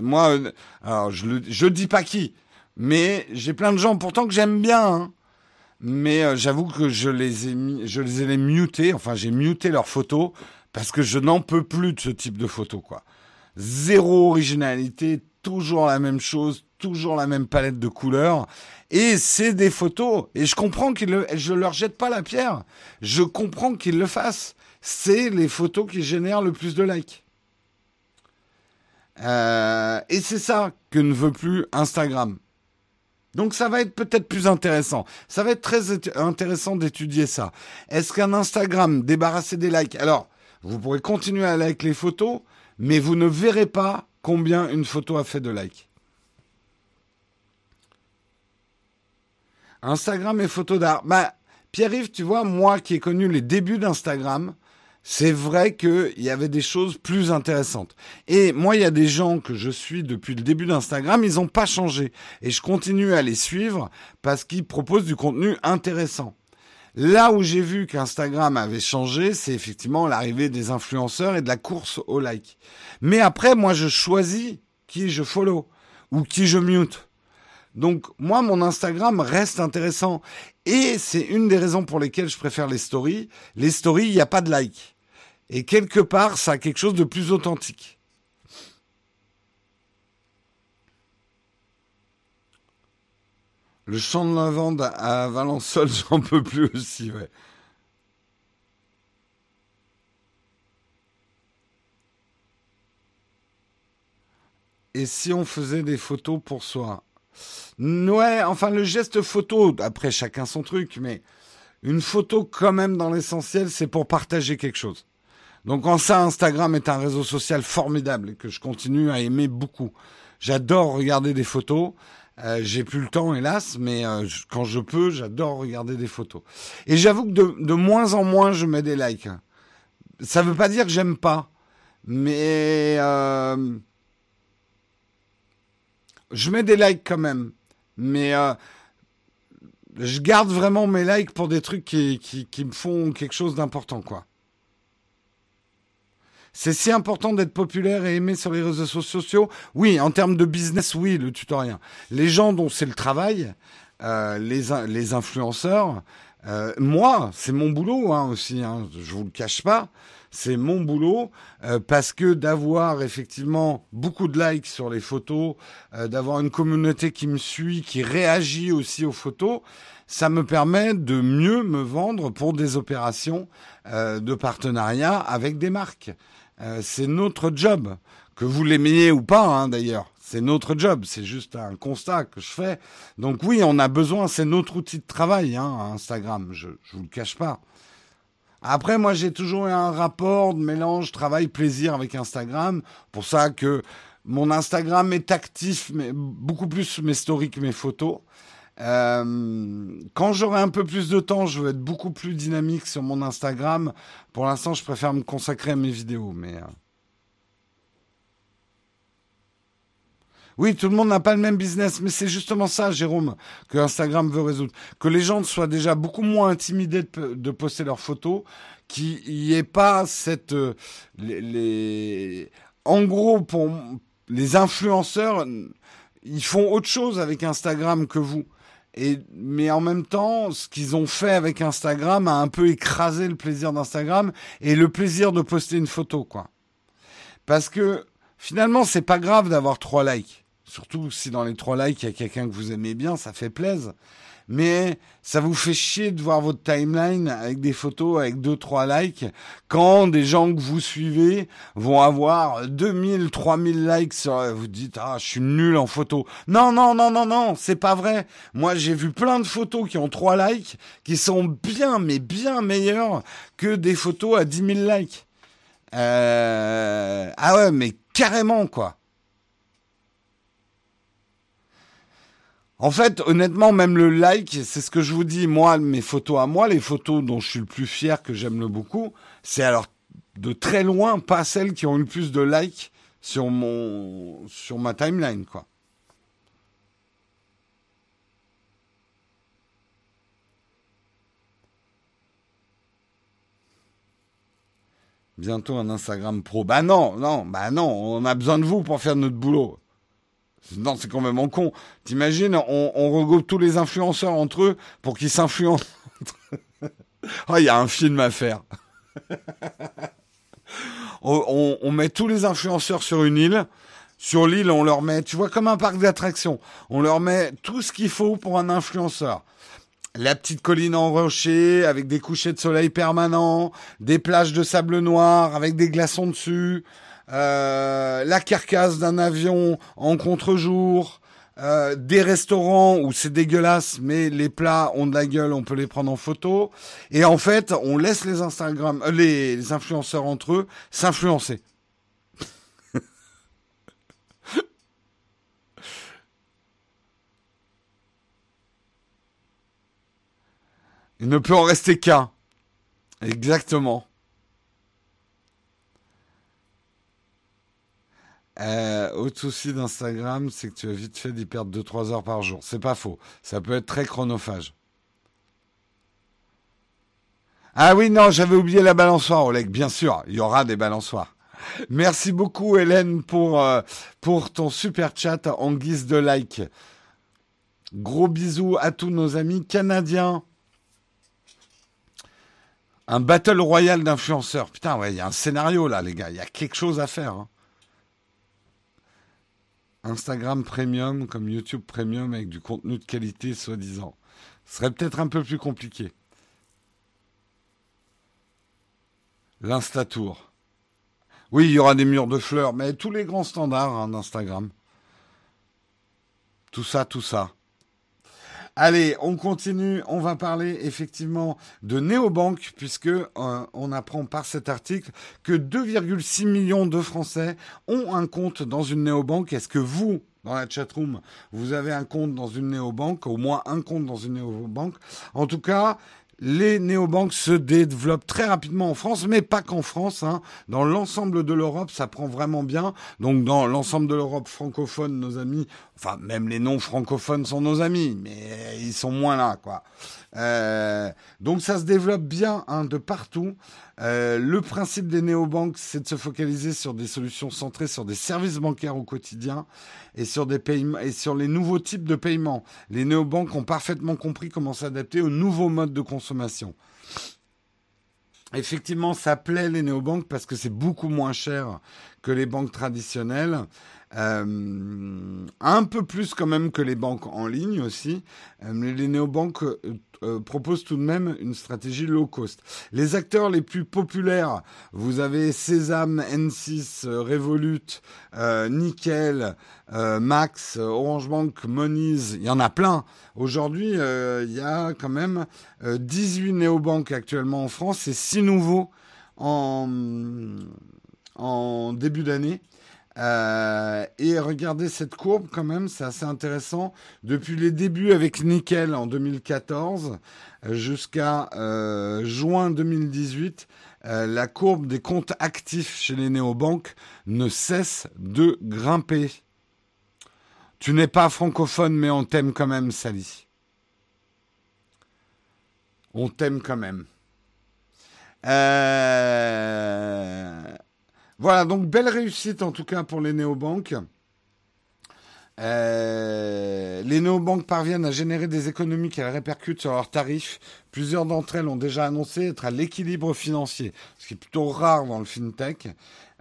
Moi, euh, alors je je dis pas qui, mais j'ai plein de gens pourtant que j'aime bien. Hein. Mais euh, j'avoue que je les ai je les ai mutés. Enfin, j'ai muté leurs photos parce que je n'en peux plus de ce type de photos, quoi. Zéro originalité, toujours la même chose, toujours la même palette de couleurs. Et c'est des photos. Et je comprends qu'ils le, je leur jette pas la pierre. Je comprends qu'ils le fassent. C'est les photos qui génèrent le plus de likes. Euh, et c'est ça que ne veut plus Instagram. Donc ça va être peut-être plus intéressant. Ça va être très intéressant d'étudier ça. Est-ce qu'un Instagram débarrassé des likes? Alors, vous pourrez continuer à liker les photos, mais vous ne verrez pas combien une photo a fait de likes. Instagram et photos d'art. Bah, Pierre-Yves, tu vois, moi qui ai connu les débuts d'Instagram, c'est vrai qu'il y avait des choses plus intéressantes. Et moi, il y a des gens que je suis depuis le début d'Instagram, ils n'ont pas changé. Et je continue à les suivre parce qu'ils proposent du contenu intéressant. Là où j'ai vu qu'Instagram avait changé, c'est effectivement l'arrivée des influenceurs et de la course au like. Mais après, moi, je choisis qui je follow ou qui je mute. Donc moi, mon Instagram reste intéressant. Et c'est une des raisons pour lesquelles je préfère les stories. Les stories, il n'y a pas de like. Et quelque part, ça a quelque chose de plus authentique. Le champ de lavande à Valençol, j'en peux plus aussi, ouais. Et si on faisait des photos pour soi? Ouais, enfin le geste photo, après chacun son truc, mais une photo quand même dans l'essentiel, c'est pour partager quelque chose. Donc en ça, Instagram est un réseau social formidable que je continue à aimer beaucoup. J'adore regarder des photos. Euh, j'ai plus le temps, hélas, mais euh, quand je peux, j'adore regarder des photos. Et j'avoue que de, moins en moins, je mets des likes. Ça veut pas dire que j'aime pas, mais euh, je mets des likes quand même. Mais euh, je garde vraiment mes likes pour des trucs qui, me font quelque chose d'important, quoi. c'est si important d'être populaire et aimé sur les réseaux sociaux. Oui, en termes de business, oui, le tutoriel. Les gens dont c'est le travail, euh, les, les influenceurs, euh, moi, c'est mon boulot hein, aussi, hein, je vous le cache pas c'est mon boulot euh, parce que d'avoir effectivement beaucoup de likes sur les photos, euh, d'avoir une communauté qui me suit, qui réagit aussi aux photos, ça me permet de mieux me vendre pour des opérations euh, de partenariat avec des marques. c'est notre job, que vous l'aimiez ou pas hein, d'ailleurs. C'est notre job, c'est juste un constat que je fais. Donc oui, on a besoin, c'est notre outil de travail, hein, Instagram, je ne vous le cache pas. Après, moi, j'ai toujours eu un rapport de mélange travail-plaisir avec Instagram. Pour ça que mon Instagram est actif, mais beaucoup plus mes stories que mes photos. Euh, quand j'aurai un peu plus de temps, je vais être beaucoup plus dynamique sur mon Instagram. Pour l'instant, je préfère me consacrer à mes vidéos, mais. Euh, Oui, tout le monde n'a pas le même business, mais c'est justement ça, Jérôme, que Instagram veut résoudre. Que les gens soient déjà beaucoup moins intimidés de, poster leurs photos, qu'il n'y ait pas cette... Euh, En gros, pour les influenceurs, ils font autre chose avec Instagram que vous. Mais en même temps, ce qu'ils ont fait avec Instagram a un peu écrasé le plaisir d'Instagram et le plaisir de poster une photo, quoi. Parce que finalement, c'est pas grave d'avoir trois likes. Surtout si dans les trois likes, il y a quelqu'un que vous aimez bien, ça fait plaisir. Mais ça vous fait chier de voir votre timeline avec des photos avec deux, trois likes quand des gens que vous suivez vont avoir 2000, 3000 likes sur, vous dites, ah, je suis nul en photo. Non, non, non, non, non, c'est pas vrai. Moi, j'ai vu plein de photos qui ont trois likes qui sont bien, mais bien meilleures que des photos à 10 000 likes. Euh... Ah ouais, mais carrément, quoi. En fait, honnêtement, même le like, c'est ce que je vous dis, moi, mes photos à moi, les photos dont je suis le plus fier, que j'aime le beaucoup, c'est alors de très loin pas celles qui ont eu le plus de likes sur mon sur ma timeline, quoi. Bientôt un Instagram pro. Bah non, non, bah non, on a besoin de vous pour faire notre boulot. Non, c'est en con. T'imagines, on, regroupe tous les influenceurs entre eux pour qu'ils s'influencent. oh, il y a un film à faire. on, met tous les influenceurs sur une île. Sur l'île, on leur met, tu vois, comme un parc d'attractions. On leur met tout ce qu'il faut pour un influenceur. La petite colline en rocher avec des couchers de soleil permanents, des plages de sable noir avec des glaçons dessus, euh, la carcasse d'un avion en contre-jour, euh, des restaurants où c'est dégueulasse, mais les plats ont de la gueule, on peut les prendre en photo. Et en fait, on laisse les Instagram, euh, les, influenceurs entre eux s'influencer. Il ne peut en rester qu'un. Exactement. Euh, autre souci d'Instagram, c'est que tu as vite fait d'y perdre 2-3 heures par jour. C'est pas faux. Ça peut être très chronophage. Ah oui, non, j'avais oublié la balançoire, Oleg. Bien sûr, il y aura des balançoires. Merci beaucoup, Hélène, pour, euh, pour ton super chat en guise de like. Gros bisous à tous nos amis canadiens. Un battle royal d'influenceurs. Putain, ouais, il y a un scénario là, les gars. Il y a quelque chose à faire. Hein. Instagram Premium comme YouTube Premium avec du contenu de qualité soi-disant. Ce serait peut-être un peu plus compliqué. L'Instatour. Oui, il y aura des murs de fleurs, mais tous les grands standards hein, d'Instagram. Tout ça, tout ça. Allez, on continue. On va parler effectivement de néobanque, puisque euh, on apprend par cet article que 2,6 millions de Français ont un compte dans une néobanque. Est-ce que vous, dans la chatroom, vous avez un compte dans une néobanque, au moins un compte dans une néobanque En tout cas, les néobanques se développent très rapidement en France, mais pas qu'en France. Hein. Dans l'ensemble de l'Europe, ça prend vraiment bien. Donc dans l'ensemble de l'Europe francophone, nos amis, enfin même les non francophones sont nos amis, mais ils sont moins là, quoi. Euh, donc ça se développe bien hein, de partout. Euh, le principe des néobanques, c'est de se focaliser sur des solutions centrées sur des services bancaires au quotidien et sur et sur les nouveaux types de paiements. Les néobanques ont parfaitement compris comment s'adapter aux nouveaux modes de consommation. Effectivement, ça plaît les néobanques parce que c'est beaucoup moins cher que les banques traditionnelles. Euh, un peu plus quand même que les banques en ligne aussi. Euh, mais les néobanques euh, proposent tout de même une stratégie low cost. Les acteurs les plus populaires, vous avez Sésame, N6, Revolut, Nickel, Max, Orange Bank, Moniz, il y en a plein. Aujourd'hui, il y a quand même 18 néobanques actuellement en France et 6 nouveaux en, en début d'année. Euh, et regardez cette courbe quand même, c'est assez intéressant. Depuis les débuts avec Nickel en 2014 euh, jusqu'à euh, juin 2018, la courbe des comptes actifs chez les néobanques ne cesse de grimper. Tu n'es pas francophone, mais on t'aime quand même, Sally. On t'aime quand même. Euh... Voilà, donc belle réussite en tout cas pour les néobanques. Euh, les néobanques parviennent à générer des économies qu'elles répercutent sur leurs tarifs. Plusieurs d'entre elles ont déjà annoncé être à l'équilibre financier, ce qui est plutôt rare dans le fintech.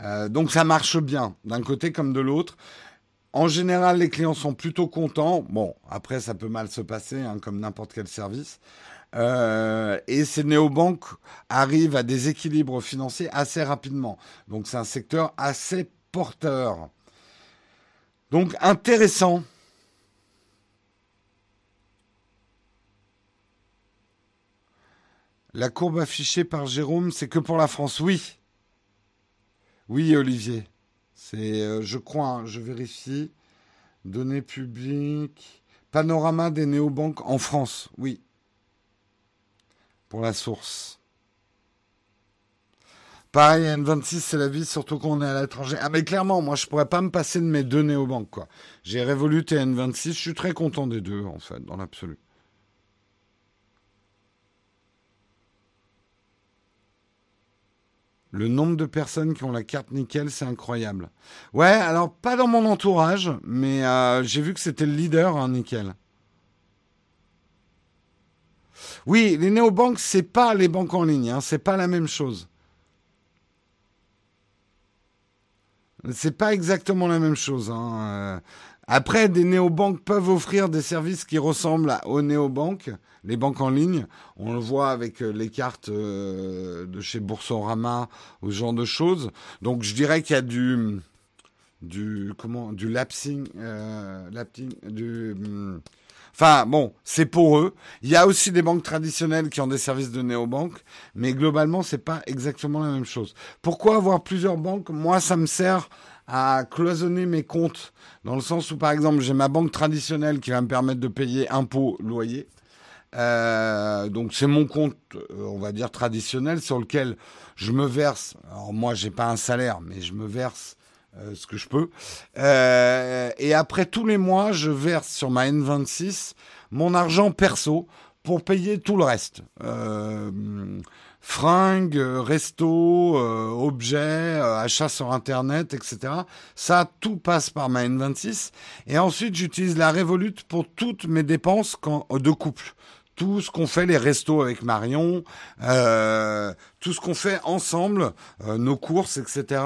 Euh, donc ça marche bien, d'un côté comme de l'autre. En général, les clients sont plutôt contents. Bon, après, ça peut mal se passer, hein, comme n'importe quel service. Euh, et ces néobanques arrivent à des équilibres financiers assez rapidement. Donc c'est un secteur assez porteur. Donc intéressant. La courbe affichée par Jérôme, c'est que pour la France. Oui. Oui, Olivier. C'est, euh, je crois, hein, je vérifie. Données publiques. Panorama des néobanques en France. Oui pour la source. Pareil, N26, c'est la vie, surtout quand on est à l'étranger. Ah, mais clairement, moi, je pourrais pas me passer de mes deux néobanques, quoi. J'ai Revolut et N26, je suis très content des deux, en fait, dans l'absolu. Le nombre de personnes qui ont la carte nickel, c'est incroyable. Ouais, alors pas dans mon entourage, mais euh, j'ai vu que c'était le leader, hein, nickel. Oui, les néobanques, c'est pas les banques en ligne, hein, c'est pas la même chose. C'est pas exactement la même chose. Hein. Euh. Après, des néobanques peuvent offrir des services qui ressemblent aux néobanques, les banques en ligne. On le voit avec euh, les cartes euh, de chez Boursorama ou ce genre de choses. Donc, je dirais qu'il y a du, du comment, du lapsing, lapsing du hum, Enfin, bon, c'est pour eux. Il y a aussi des banques traditionnelles qui ont des services de néobanques, mais globalement, c'est pas exactement la même chose. Pourquoi avoir plusieurs banques? Moi, ça me sert à cloisonner mes comptes, dans le sens où, par exemple, j'ai ma banque traditionnelle qui va me permettre de payer impôts, loyer. Euh, donc c'est mon compte, euh, on va dire traditionnel, sur lequel je me verse. Alors moi, j'ai pas un salaire, mais je me verse euh, ce que je peux. Euh, et après tous les mois, je verse sur ma N26 mon argent perso pour payer tout le reste. Euh, fringues, resto, objets, achats sur Internet, etc. Ça, tout passe par ma N26. Et ensuite, j'utilise la Revolut pour toutes mes dépenses de couple tout ce qu'on fait les restos avec Marion, euh, tout ce qu'on fait ensemble, euh, nos courses, etc.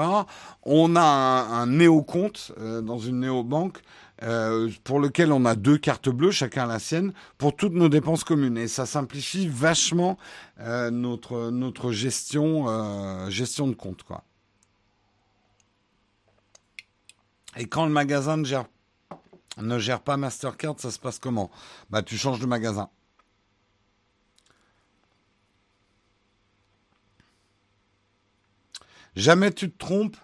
On a un, néo-compte euh, dans une néo-banque pour lequel on a deux cartes bleues, chacun la sienne, pour toutes nos dépenses communes. Et ça simplifie vachement notre, notre gestion, gestion de compte. Quoi. Et quand le magasin ne gère, ne gère pas Mastercard, ça se passe comment? Bah tu changes de magasin. Jamais tu te trompes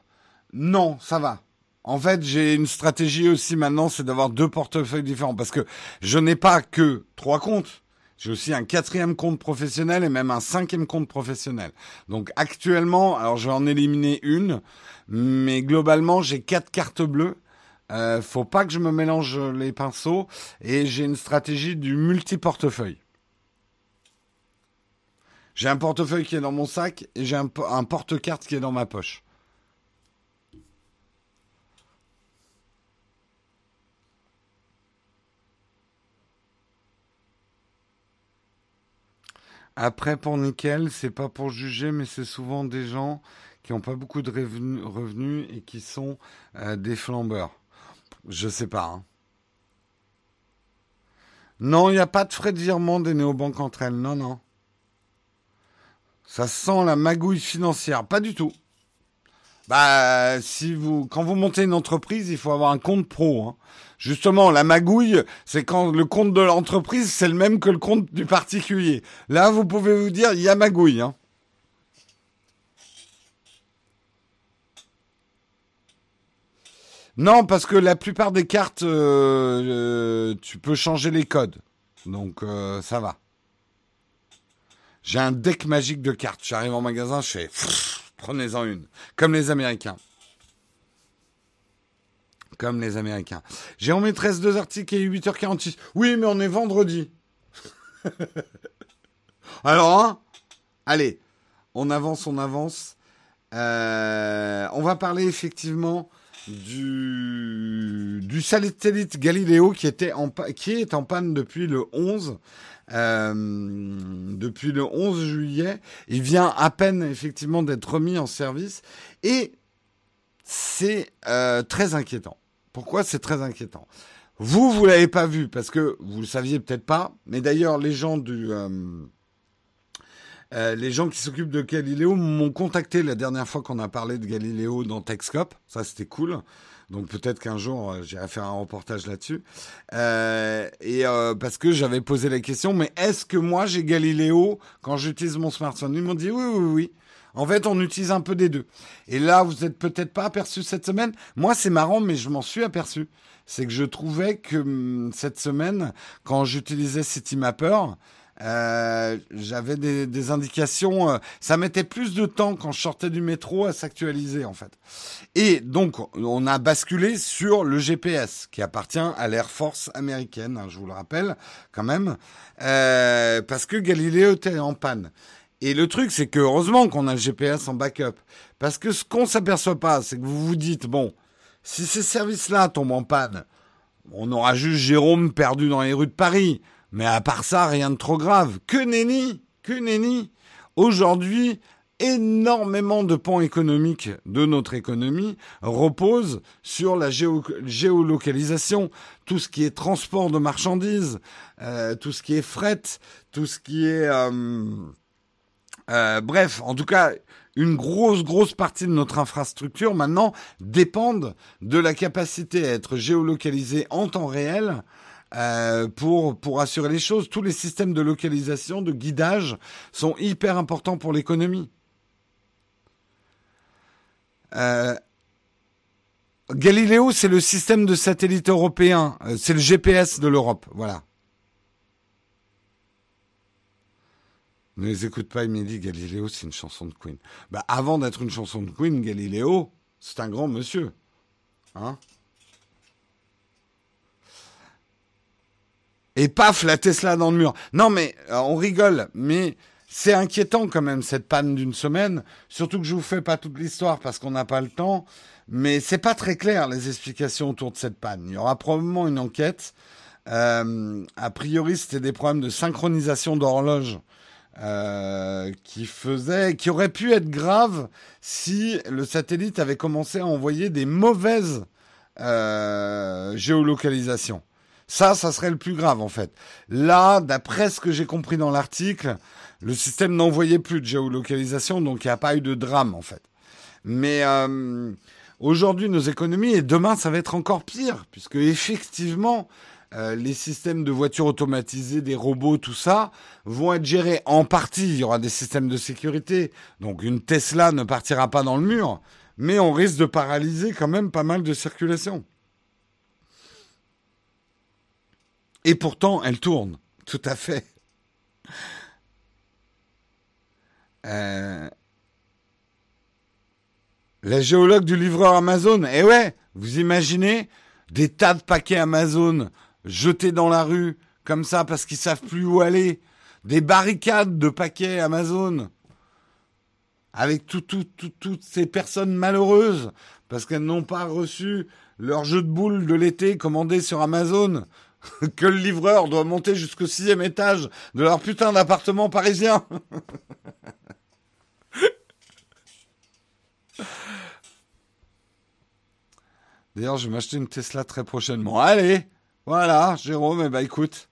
Non, ça va. En fait, j'ai une stratégie aussi maintenant, c'est d'avoir deux portefeuilles différents parce que je n'ai pas que trois comptes. J'ai aussi un quatrième compte professionnel et même un cinquième compte professionnel. Donc actuellement, alors je vais en éliminer une, mais globalement j'ai quatre cartes bleues Euh, faut pas que je me mélange les pinceaux et j'ai une stratégie du multi-portefeuille. J'ai un portefeuille qui est dans mon sac et j'ai un, un porte-carte qui est dans ma poche. Après, pour Nickel, c'est pas pour juger, mais c'est souvent des gens qui n'ont pas beaucoup de revenus, et qui sont euh, des flambeurs. Je sais pas. Hein. Non, il n'y a pas de frais de virement des néobanques entre elles. Non, non. Ça sent la magouille financière. Pas du tout. Bah, si vous, quand vous montez une entreprise, il faut avoir un compte pro. Hein. Justement, la magouille, c'est quand le compte de l'entreprise, c'est le même que le compte du particulier. Là, vous pouvez vous dire, il y a magouille. Hein. Non, parce que la plupart des cartes, euh, euh, tu peux changer les codes. Donc, euh, ça va. J'ai un deck magique de cartes. J'arrive en magasin, je fais Prenez-en une. Comme les Américains. Comme les Américains. J'ai en maîtresse deux articles et 8h46. Oui, mais on est vendredi. Alors, hein Allez, on avance, on avance. Euh, on va parler effectivement du, du satellite Galileo qui, était en, qui est en panne depuis le 11 euh, depuis le 11 juillet. Il vient à peine effectivement d'être remis en service et c'est euh, très inquiétant. Pourquoi c'est très inquiétant? Vous, vous l'avez pas vu parce que vous le saviez peut-être pas, mais d'ailleurs les gens du euh, les gens qui s'occupent de Galileo m'ont contacté la dernière fois qu'on a parlé de Galileo dans Techscope. Ça, c'était cool. Donc peut-être qu'un jour euh, j'irai faire un reportage là-dessus. Euh, et euh, parce que j'avais posé la question, mais est-ce que moi j'ai Galileo quand j'utilise mon smartphone? Ils m'ont dit oui, oui, oui. En fait, on utilise un peu des deux. Et là, vous n'êtes peut-être pas aperçu cette semaine. Moi, c'est marrant, mais je m'en suis aperçu. C'est que je trouvais que hum, cette semaine, quand j'utilisais CityMapper, euh, j'avais des, indications. Euh, ça mettait plus de temps quand je sortais du métro à s'actualiser en fait. Et donc on a basculé sur le GPS qui appartient à l'Air Force américaine, hein, je vous le rappelle quand même, euh, parce que Galileo était en panne. Et le truc, c'est que heureusement qu'on a le GPS en backup, parce que ce qu'on s'aperçoit pas, c'est que vous vous dites bon, si ces services-là tombent en panne, on aura juste Jérôme perdu dans les rues de Paris. Mais à part ça, rien de trop grave. Que nenni Que nenni Aujourd'hui, énormément de pans économiques de notre économie reposent sur la géolocalisation, tout ce qui est transport de marchandises, euh, tout ce qui est fret, tout ce qui est... Euh, euh, bref, en tout cas, une grosse, grosse partie de notre infrastructure maintenant dépendent de la capacité à être géolocalisée en temps réel euh, pour, pour assurer les choses. Tous les systèmes de localisation, de guidage sont hyper importants pour l'économie. Euh, Galileo, c'est le système de satellite européen, euh, c'est le GPS de l'Europe, voilà. Ne les écoute pas, dit Galileo, c'est une chanson de Queen. Bah, avant d'être une chanson de Queen, Galileo, c'est un grand monsieur. Hein Et paf, la Tesla dans le mur. Non, mais euh, on rigole, mais c'est inquiétant quand même cette panne d'une semaine. Surtout que je vous fais pas toute l'histoire parce qu'on n'a pas le temps. Mais c'est pas très clair les explications autour de cette panne. Il y aura probablement une enquête. Euh, a priori, c'était des problèmes de synchronisation d'horloge euh, qui faisaient, qui auraient pu être graves si le satellite avait commencé à envoyer des mauvaises euh, géolocalisations. Ça, ça serait le plus grave en fait. Là, d'après ce que j'ai compris dans l'article, le système n'envoyait plus de géolocalisation, donc il n'y a pas eu de drame en fait. Mais euh, aujourd'hui, nos économies, et demain, ça va être encore pire, puisque effectivement, euh, les systèmes de voitures automatisées, des robots, tout ça, vont être gérés en partie. Il y aura des systèmes de sécurité. Donc une Tesla ne partira pas dans le mur, mais on risque de paralyser quand même pas mal de circulation. Et pourtant, elle tourne. Tout à fait. Euh, la géologue du livreur Amazon. Eh ouais, vous imaginez des tas de paquets Amazon jetés dans la rue, comme ça, parce qu'ils savent plus où aller. Des barricades de paquets Amazon. Avec toutes ces personnes malheureuses, parce qu'elles n'ont pas reçu leur jeu de boules de l'été commandé sur Amazon. que le livreur doit monter jusqu'au sixième étage de leur putain d'appartement parisien. D'ailleurs, je vais m'acheter une Tesla très prochainement. Allez, voilà, Jérôme, eh ben écoute.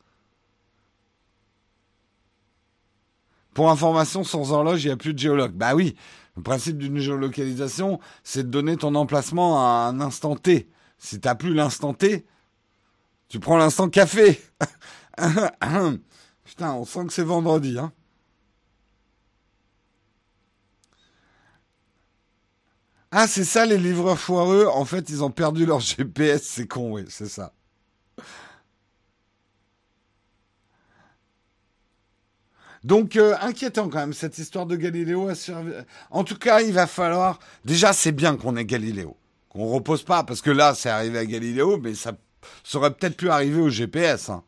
Pour information, sans horloge, il n'y a plus de géologue. Bah oui, le principe d'une géolocalisation, c'est de donner ton emplacement à un instant T. Si t'as plus l'instant T, tu prends l'instant café. Putain, on sent que c'est vendredi, hein. Ah, c'est ça les livreurs foireux. En fait, ils ont perdu leur GPS, c'est con, oui, c'est ça. Donc euh, inquiétant quand même cette histoire de Galiléo. En tout cas, il va falloir. Déjà, c'est bien qu'on ait Galiléo, qu'on repose pas parce que là, c'est arrivé à Galiléo, mais ça, aurait peut-être pu arriver au GPS. Hein.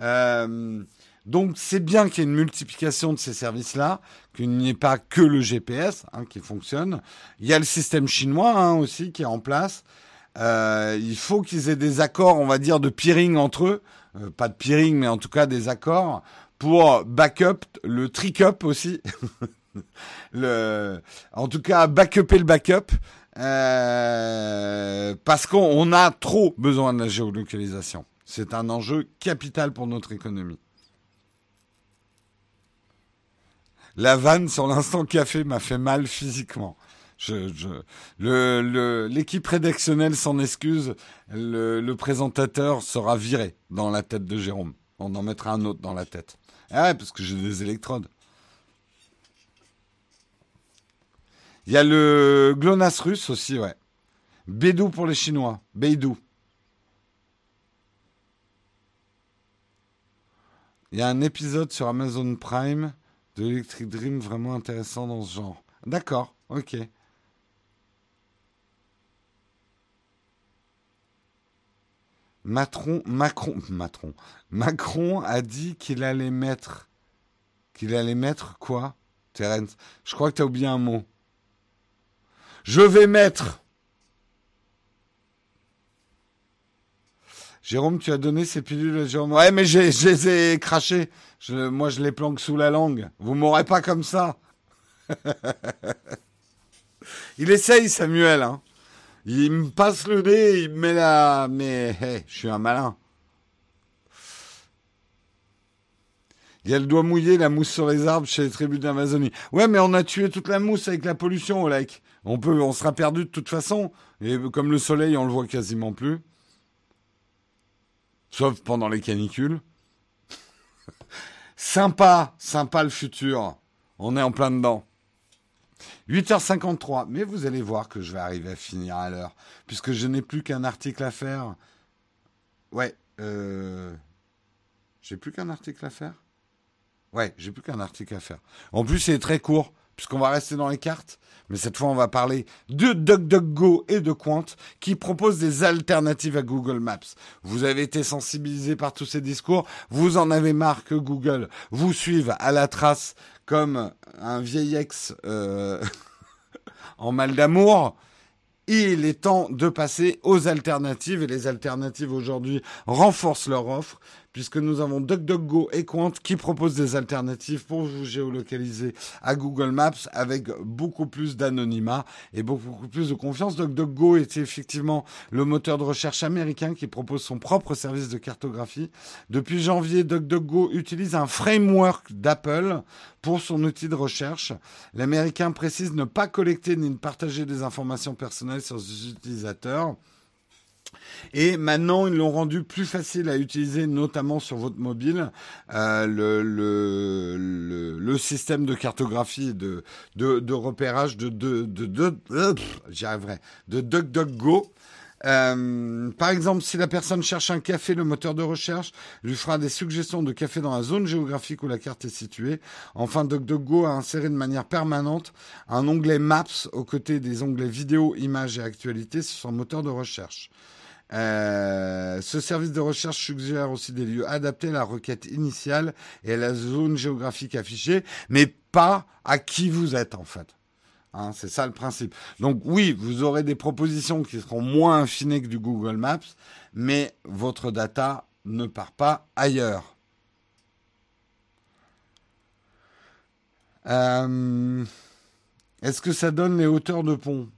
Euh, donc c'est bien qu'il y ait une multiplication de ces services-là, qu'il n'y ait pas que le GPS hein, qui fonctionne. Il y a le système chinois hein, aussi qui est en place. Euh, il faut qu'ils aient des accords, on va dire, de peering entre eux. Euh, pas de peering, mais en tout cas des accords pour backup, le trick-up aussi. en tout cas, backuper le backup. Euh, parce qu'on a trop besoin de la géolocalisation. C'est un enjeu capital pour notre économie. la vanne sur l'instant café m'a fait mal physiquement. L'équipe rédactionnelle s'en excuse. Le, le, présentateur sera viré dans la tête de Jérôme. On en mettra un autre dans la tête. Ah ouais, parce que j'ai des électrodes. Il y a le GLONASS russe aussi, ouais. Bédou pour les Chinois. Beidou. Il y a un épisode sur Amazon Prime de Electric Dream vraiment intéressant dans ce genre. D'accord, ok. Macron, Macron, Macron, Macron a dit qu'il allait mettre, qu'il allait mettre quoi, Terence? Je crois que tu as oublié un mot. Je vais mettre. Jérôme, tu as donné ces pilules à Jérôme. Ouais, mais je les ai crachées. moi, je les planque sous la langue. Vous m'aurez pas comme ça. il essaye, Samuel. Hein. Il me passe le nez, il me met la... Mais je suis un malin. Il y a le doigt mouillé, la mousse sur les arbres chez les tribus d'Amazonie. Ouais, mais on a tué toute la mousse avec la pollution, au lac. On sera perdu de toute façon. Et comme le soleil, on le voit quasiment plus. Sauf pendant les canicules. sympa, sympa le futur. On est en plein dedans. 8h53, mais vous allez voir que je vais arriver à finir à l'heure, puisque je n'ai plus qu'un article à faire. Ouais, euh... J'ai plus qu'un article à faire Ouais, j'ai plus qu'un article à faire. En plus, c'est très court puisqu'on va rester dans les cartes, mais cette fois on va parler de DuckDuckGo et de Quant qui proposent des alternatives à Google Maps. Vous avez été sensibilisé par tous ces discours, vous en avez marre que Google vous suive à la trace comme un vieil ex euh, en mal d'amour. Il est temps de passer aux alternatives et les alternatives aujourd'hui renforcent leur offre puisque nous avons DuckDuckGo et Quant qui proposent des alternatives pour vous géolocaliser à Google Maps avec beaucoup plus d'anonymat et beaucoup plus de confiance. DuckDuckGo est effectivement le moteur de recherche américain qui propose son propre service de cartographie. Depuis janvier, DuckDuckGo utilise un framework d'Apple pour son outil de recherche. L'américain précise ne pas collecter ni ne partager des informations personnelles sur ses utilisateurs. Et maintenant, ils l'ont rendu plus facile à utiliser, notamment sur votre mobile, euh, le, système de cartographie de, de, repérage de, de, de, de DuckDuckGo. Euh, par exemple, si la personne cherche un café, le moteur de recherche lui fera des suggestions de café dans la zone géographique où la carte est située. Enfin, DuckDuckGo a inséré de manière permanente un onglet Maps aux côtés des onglets vidéo, images et actualités sur son moteur de recherche. Euh, ce service de recherche suggère aussi des lieux adaptés à la requête initiale et à la zone géographique affichée, mais pas à qui vous êtes en fait. Hein, c'est ça le principe. Donc oui, vous aurez des propositions qui seront moins affinées que du Google Maps, mais votre data ne part pas ailleurs. Euh, est-ce que ça donne les hauteurs de pont?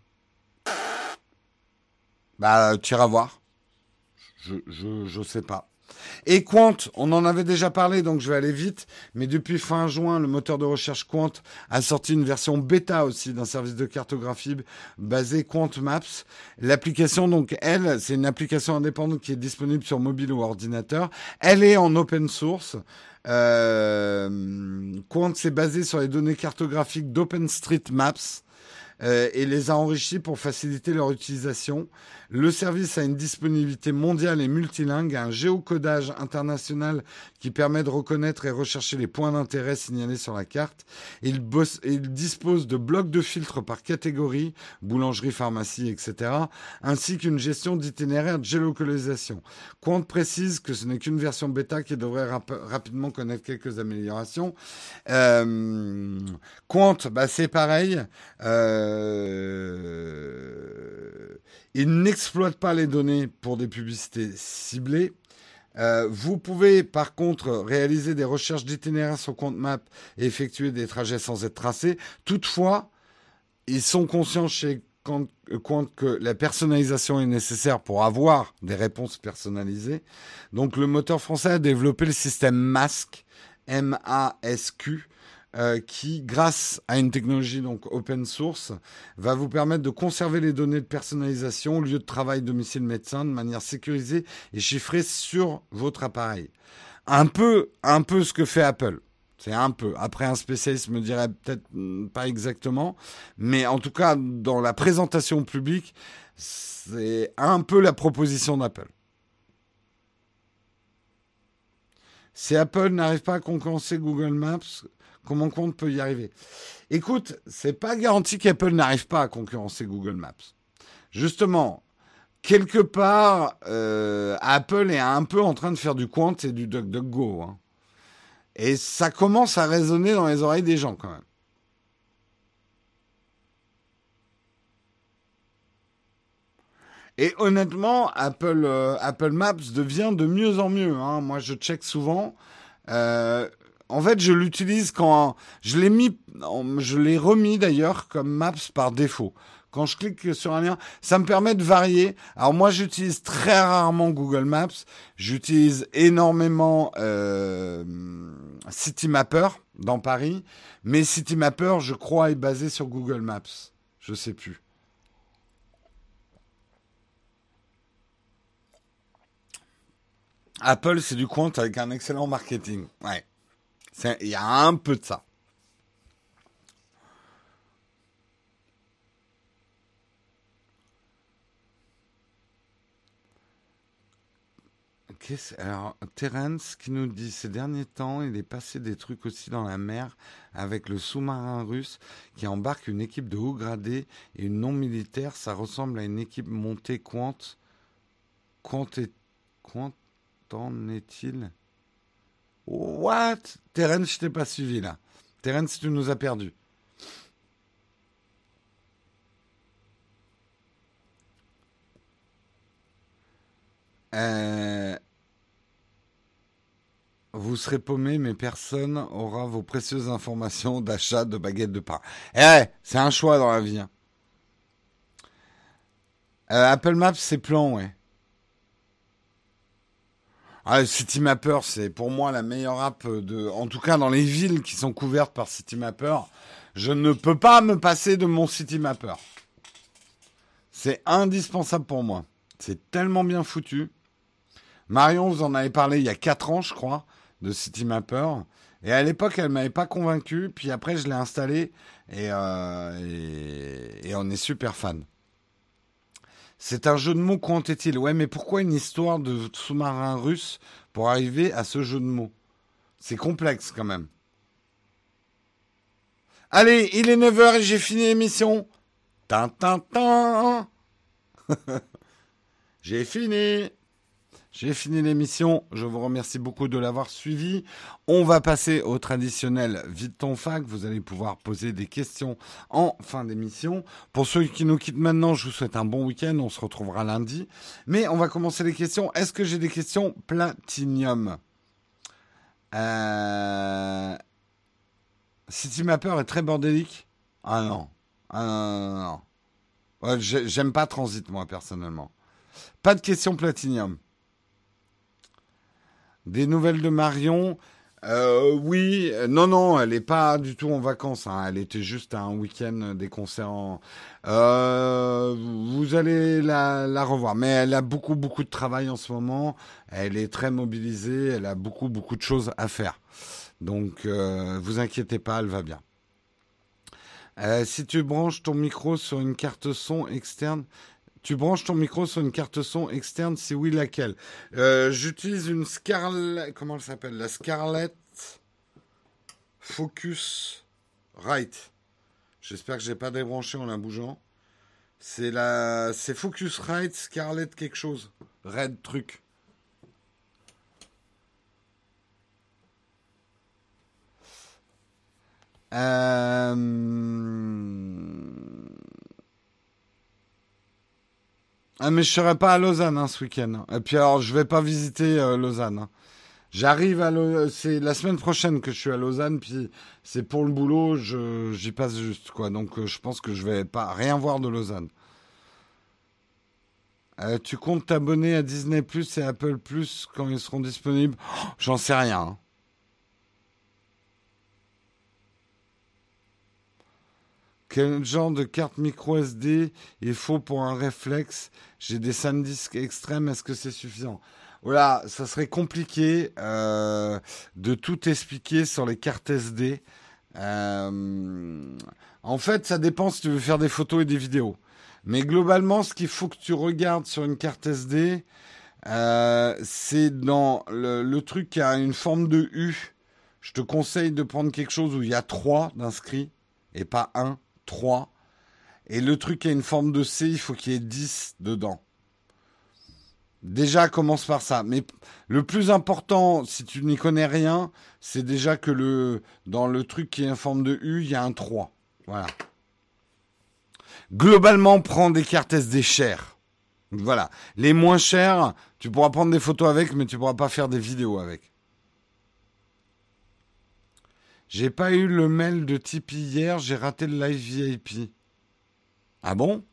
Bah, tu iras voir. Je, je, je sais pas. Et Quant, on en avait déjà parlé, donc je vais aller vite. Mais depuis fin juin, le moteur de recherche Quant a sorti une version bêta aussi d'un service de cartographie basé Quant Maps. L'application, donc, elle, c'est une application indépendante qui est disponible sur mobile ou ordinateur. Elle est en open source. Euh, Quant s'est basé sur les données cartographiques d'OpenStreetMaps. Euh, et les a enrichis pour faciliter leur utilisation. Le service a une disponibilité mondiale et multilingue, un géocodage international qui permet de reconnaître et rechercher les points d'intérêt signalés sur la carte. Il, il dispose de blocs de filtres par catégorie, boulangerie, pharmacie, etc., ainsi qu'une gestion d'itinéraire de géolocalisation. Quant précise que ce n'est qu'une version bêta qui devrait rapidement connaître quelques améliorations. Euh, Quant, bah, c'est pareil. Euh, il n'exploite pas les données pour des publicités ciblées. Euh, vous pouvez par contre réaliser des recherches d'itinéraires sur compte map et effectuer des trajets sans être tracés. Toutefois, ils sont conscients chez Quant que la personnalisation est nécessaire pour avoir des réponses personnalisées. Donc le moteur français a développé le système MASQ, M-A-S-Q, euh, qui, grâce à une technologie donc open source, va vous permettre de conserver les données de personnalisation, lieu de travail, domicile médecin, de manière sécurisée et chiffrée sur votre appareil. Un peu, un peu ce que fait Apple. C'est un peu. Après, un spécialiste me dirait peut-être hmm, pas exactement, mais en tout cas, dans la présentation publique, c'est un peu la proposition d'Apple. Si Apple n'arrive pas à concurrencer Google Maps, Comment compte peut y arriver Écoute, c'est pas garanti qu'Apple n'arrive pas à concurrencer Google Maps. Justement, quelque part, euh, Apple est un peu en train de faire du Quant et du DuckDuckGo. Hein. Et ça commence à résonner dans les oreilles des gens quand même. Et honnêtement, Apple, euh, Maps devient de mieux en mieux. Hein. Moi, je check souvent. Euh, en fait, je l'utilise quand je l'ai mis, je l'ai remis d'ailleurs comme Maps par défaut. Quand je clique sur un lien, ça me permet de varier. Alors moi, j'utilise très rarement Google Maps. J'utilise énormément euh, CityMapper dans Paris, mais CityMapper, je crois, est basé sur Google Maps. Je sais plus. Apple, c'est du compte avec un excellent marketing. Ouais. Il y a un peu de ça. Alors, Terence qui nous dit ces derniers temps, il est passé des trucs aussi dans la mer avec le sous-marin russe qui embarque une équipe de haut gradé et une non militaire. Ça ressemble à une équipe montée Quant. Quant, est... Quant en est-il? What? Terence, je t'ai pas suivi là. Terence, tu nous as perdu. Euh, vous serez paumé, mais personne aura vos précieuses informations d'achat de baguettes de pain. Eh, c'est un choix dans la vie. Hein. Euh, Apple Maps, c'est plan, ouais. Ah, CityMapper, c'est pour moi la meilleure app de, en tout cas dans les villes qui sont couvertes par CityMapper. Je ne peux pas me passer de mon CityMapper. C'est indispensable pour moi. C'est tellement bien foutu. Marion, vous en avez parlé il y a 4 ans, je crois, de CityMapper. Et à l'époque, elle m'avait pas convaincu. Puis après, je l'ai installé et, euh, et on est super fan. C'est un jeu de mots, est-il Ouais, mais pourquoi une histoire de sous-marin russe pour arriver à ce jeu de mots? C'est complexe quand même. Allez, il est 9h et j'ai fini l'émission. Tin, J'ai fini. J'ai fini l'émission. Je vous remercie beaucoup de l'avoir suivi. On va passer au traditionnel vite ton fac. Vous allez pouvoir poser des questions en fin d'émission. Pour ceux qui nous quittent maintenant, je vous souhaite un bon week-end. On se retrouvera lundi. Mais on va commencer les questions. Est-ce que j'ai des questions platinium euh... City Mapper est très bordélique. Ah non. Ah non. J'aime pas Transit, moi, personnellement. Pas de questions platinium. Des nouvelles de Marion euh, Oui, non, non, elle n'est pas du tout en vacances. Hein. Elle était juste à un week-end des concerts. Euh, vous allez la, la, revoir. Mais elle a beaucoup, beaucoup de travail en ce moment. Elle est très mobilisée. Elle a beaucoup, beaucoup de choses à faire. Donc, euh, vous inquiétez pas, elle va bien. Euh, si tu branches ton micro sur une carte son externe, tu branches ton micro sur une carte son externe, si oui, laquelle euh, J'utilise une Scarlett. Comment elle s'appelle? La Scarlett Focus Right. J'espère que j'ai pas débranché en la bougeant. C'est la, c'est Focus Right Scarlett quelque chose. Red truc. Euh... Ah mais je serai pas à Lausanne hein, ce week-end. Et puis alors je vais pas visiter euh, Lausanne. Hein. J'arrive à Lausanne, c'est la semaine prochaine que je suis à Lausanne, puis c'est pour le boulot, j'y passe juste. Donc euh, je pense que je vais rien voir de Lausanne. Euh, tu comptes t'abonner à Disney Plus et Apple Plus quand ils seront disponibles? Oh, J'en sais rien. Hein. Quel genre de carte micro SD il faut pour un réflexe J'ai des SanDisk extrêmes, est-ce que c'est suffisant? Voilà, ça serait compliqué euh, de tout expliquer sur les cartes SD. Euh, en fait, ça dépend si tu veux faire des photos et des vidéos. Mais globalement, ce qu'il faut que tu regardes sur une carte SD, euh, c'est dans le, le, truc qui a une forme de U. Je te conseille de prendre quelque chose où il y a 3 d'inscrits et pas 1. 3. Et le truc a une forme de C, il faut qu'il y ait 10 dedans. Déjà, commence par ça. Mais le plus important, si tu n'y connais rien, c'est déjà que le, dans le truc qui est en forme de U, il y a un 3. Voilà. Globalement, prends des cartes SD chères. Voilà. Les moins chères, tu pourras prendre des photos avec, mais tu pourras pas faire des vidéos avec. J'ai pas eu le mail de Tipeee hier, j'ai raté le live VIP. Ah bon?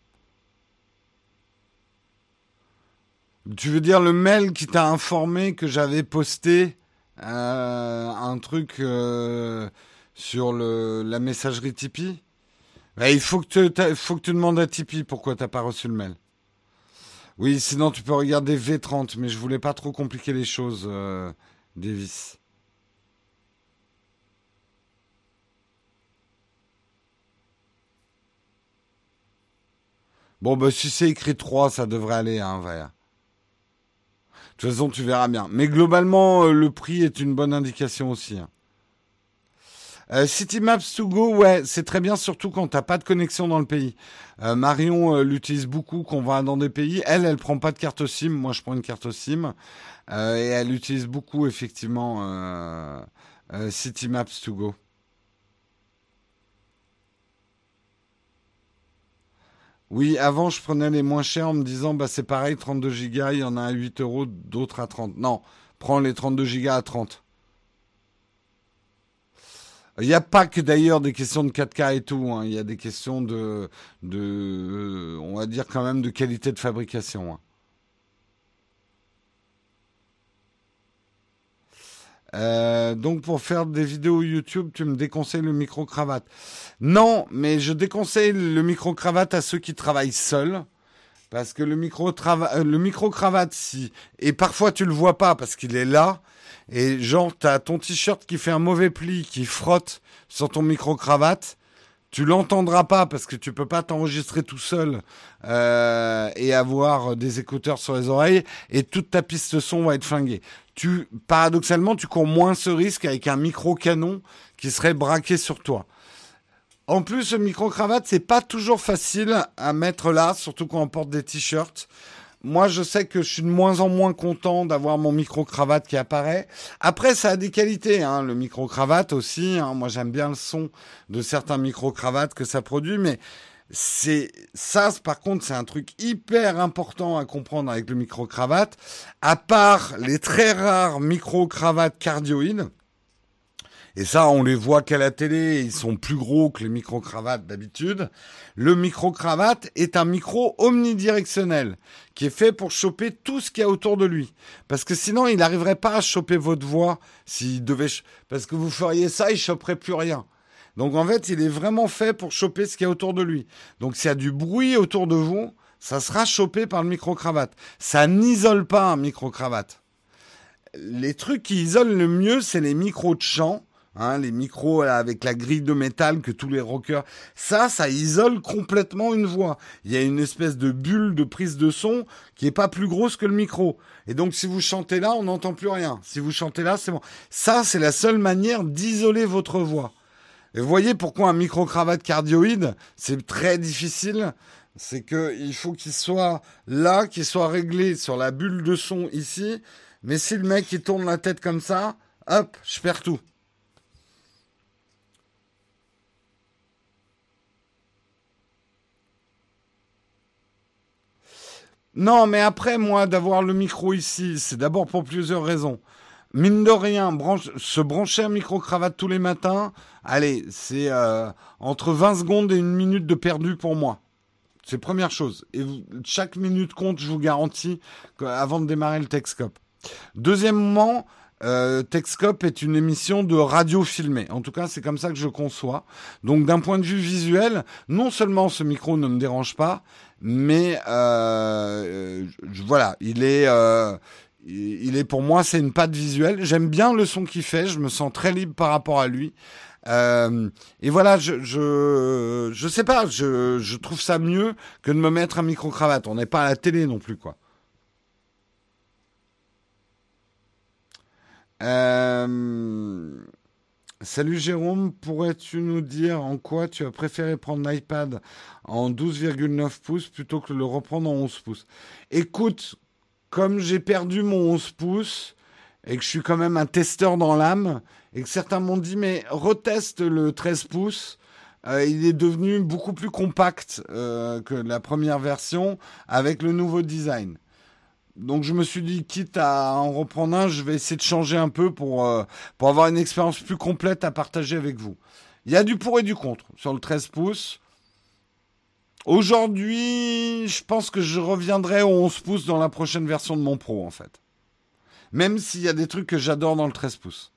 Tu veux dire le mail qui t'a informé que j'avais posté euh, un truc euh, sur la messagerie Tipeee? Bah, Il faut que, tu, faut que tu demandes à Tipeee pourquoi t'as pas reçu le mail. Oui, sinon tu peux regarder V30, mais je voulais pas trop compliquer les choses, euh, Davis. Bon, bah, si c'est écrit 3, ça devrait aller, hein, De toute façon, tu verras bien. Mais globalement, euh, le prix est une bonne indication aussi. Hein. Euh, City Maps to go, ouais, c'est très bien, surtout quand t'as pas de connexion dans le pays. Euh, Marion l'utilise beaucoup quand on va dans des pays. Elle, elle prend pas de carte SIM. Moi, je prends une carte SIM. et elle utilise beaucoup, effectivement, City Maps to go. Oui, avant, je prenais les moins chers en me disant, bah, c'est pareil, 32 gigas, il y en a à 8 euros, d'autres à 30. Non, prends les 32 gigas à 30. Il n'y a pas que d'ailleurs des questions de 4K et tout. Hein. Il y a des questions de, de, euh, on va dire quand même de qualité de fabrication. Hein. Euh, donc pour faire des vidéos YouTube, tu me déconseilles le micro-cravate. Non, mais je déconseille le micro-cravate à ceux qui travaillent seuls. Parce que le micro-cravate, euh, micro-cravate, si, et parfois tu le vois pas parce qu'il est là, et genre t'as ton t-shirt qui fait un mauvais pli, qui frotte sur ton micro-cravate, tu l'entendras pas parce que tu peux pas t'enregistrer tout seul euh, et avoir des écouteurs sur les oreilles et toute ta piste son va être flinguée. Tu, paradoxalement, tu cours moins ce risque avec un micro canon qui serait braqué sur toi. En plus, le micro cravate c'est pas toujours facile à mettre là, surtout quand on porte des t-shirts. Moi, je sais que je suis de moins en moins content d'avoir mon micro-cravate qui apparaît. Après, ça a des qualités, hein, le micro-cravate aussi. Hein. Moi, j'aime bien le son de certains micro-cravates que ça produit, mais c'est ça, par contre, c'est un truc hyper important à comprendre avec le micro-cravate. À part les très rares micro-cravates cardioïdes, et ça, on les voit qu'à la télé, ils sont plus gros que les micro-cravates d'habitude. Le micro-cravate est un micro omnidirectionnel qui est fait pour choper tout ce qu'il y a autour de lui. Parce que sinon, il n'arriverait pas à choper votre voix s'il devait... Parce que vous feriez ça, il choperait plus rien. Donc en fait, il est vraiment fait pour choper ce qu'il y a autour de lui. Donc s'il y a du bruit autour de vous, ça sera chopé par le micro-cravate. Ça n'isole pas un micro-cravate. Les trucs qui isolent le mieux, c'est les micros de chant Hein, les micros avec la grille de métal que tous les rockers, ça, ça isole complètement une voix. Il y a une espèce de bulle de prise de son qui est pas plus grosse que le micro. Et donc, si vous chantez là, on n'entend plus rien. Si vous chantez là, c'est bon. Ça, c'est la seule manière d'isoler votre voix. Et vous voyez pourquoi un micro-cravate cardioïde, c'est très difficile? C'est que il faut qu'il soit là, qu'il soit réglé sur la bulle de son ici. Mais si le mec, il tourne la tête comme ça, hop, je perds tout. Non, mais après, moi, d'avoir le micro ici, c'est d'abord pour plusieurs raisons. Mine de rien, se brancher un micro-cravate tous les matins, allez, c'est euh, entre 20 secondes et une minute de perdu pour moi. C'est première chose. Et chaque minute compte, je vous garantis, avant de démarrer le Texcope. Deuxièmement, euh, Texcope est une émission de radio filmée. En tout cas, c'est comme ça que je conçois. Donc, d'un point de vue visuel, non seulement ce micro ne me dérange pas, mais euh, voilà, il est, euh, il est pour moi, c'est une patte visuelle. J'aime bien le son qu'il fait, je me sens très libre par rapport à lui. Euh, et voilà, je, je, je sais pas, je, je trouve ça mieux que de me mettre un micro cravate. On n'est pas à la télé non plus, quoi. Euh, Salut Jérôme, pourrais-tu nous dire en quoi tu as préféré prendre l'iPad en 12,9 pouces plutôt que le reprendre en 11 pouces? Écoute, comme j'ai perdu mon 11 pouces et que je suis quand même un testeur dans l'âme et que certains m'ont dit mais reteste le 13 pouces, euh, il est devenu beaucoup plus compact euh, que la première version avec le nouveau design. Donc je me suis dit, quitte à en reprendre un, je vais essayer de changer un peu pour, euh, pour avoir une expérience plus complète à partager avec vous. Il y a du pour et du contre sur le 13 pouces. Aujourd'hui, je pense que je reviendrai au 11 pouces dans la prochaine version de mon Pro, en fait. Même s'il y a des trucs que j'adore dans le 13 pouces.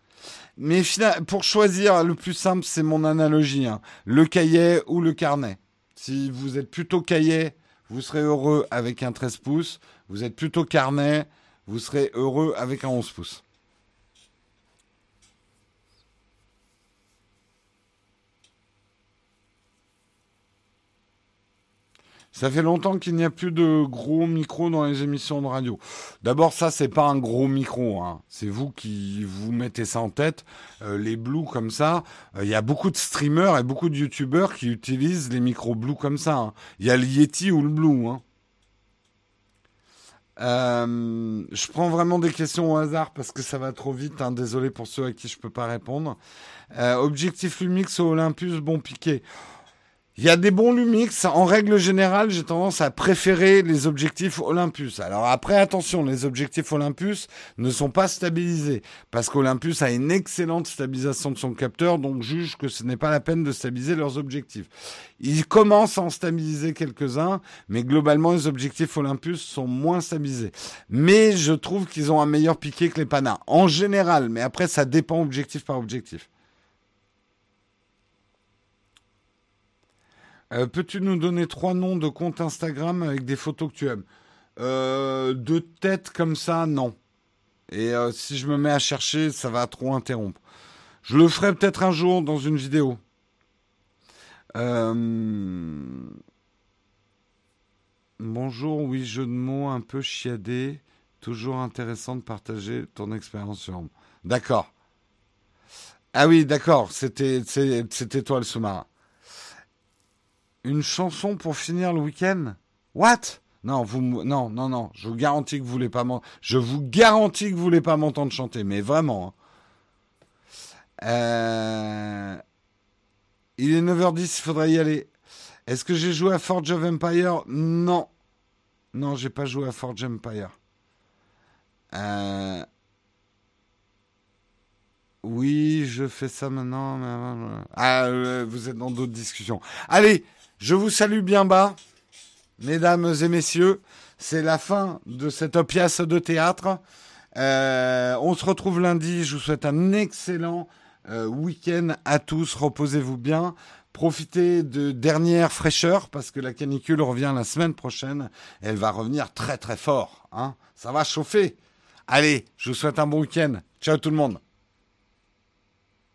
Mais pour choisir, le plus simple, c'est mon analogie. Hein. Le cahier ou le carnet. Si vous êtes plutôt cahier, vous serez heureux avec un 13 pouces. Vous êtes plutôt carnet, vous serez heureux avec un 11 pouces. Ça fait longtemps qu'il n'y a plus de gros micros dans les émissions de radio. D'abord, ça, c'est pas un gros micro. Hein. C'est vous qui vous mettez ça en tête. Euh, les Blue comme ça, euh, il y a beaucoup de streamers et beaucoup de YouTubers qui utilisent les micros Blue comme ça. Hein. Il y a le Yeti ou le Blue. Hein. Euh, je prends vraiment des questions au hasard parce que ça va trop vite. Hein. Désolé pour ceux à qui je peux pas répondre. Objectif Lumix au Olympus, bon piqué. Il y a des bons Lumix. En règle générale, j'ai tendance à préférer les objectifs Olympus. Alors après, attention, les objectifs Olympus ne sont pas stabilisés parce qu'Olympus a une excellente stabilisation de son capteur, donc juge que ce n'est pas la peine de stabiliser leurs objectifs. Ils commencent à en stabiliser quelques-uns, mais globalement, les objectifs Olympus sont moins stabilisés. Mais je trouve qu'ils ont un meilleur piqué que les Pana. En général, mais après, ça dépend objectif par objectif. Euh, peux-tu nous donner trois noms de comptes Instagram avec des photos que tu aimes euh, De tête comme ça, non. Et euh, si je me mets à chercher, ça va trop interrompre. Je le ferai peut-être un jour dans une vidéo. Bonjour, oui, jeu de mots un peu chiadé. Toujours intéressant de partager ton expérience sur. D'accord. Ah oui, d'accord, c'était toi le sous-marin. Une chanson pour finir le week-end? What? Non, vous, non, non. Je vous garantis que vous voulez pas Je voulez pas m'entendre chanter, mais vraiment. Hein. Euh, il est 9h10, il faudrait y aller. Est-ce que j'ai joué à Forge of Empire? Non. Non, j'ai pas joué à Forge Empire. Euh, oui, je fais ça maintenant. Ah, euh, vous êtes dans d'autres discussions. Allez, je vous salue bien bas, mesdames et messieurs. C'est la fin de cette pièce de théâtre. Euh, on se retrouve lundi. Je vous souhaite un excellent week-end à tous. Reposez-vous bien. Profitez de dernière fraîcheur parce que la canicule revient la semaine prochaine. Elle va revenir très très fort. Hein Ça va chauffer. Allez, je vous souhaite un bon week-end. Ciao tout le monde.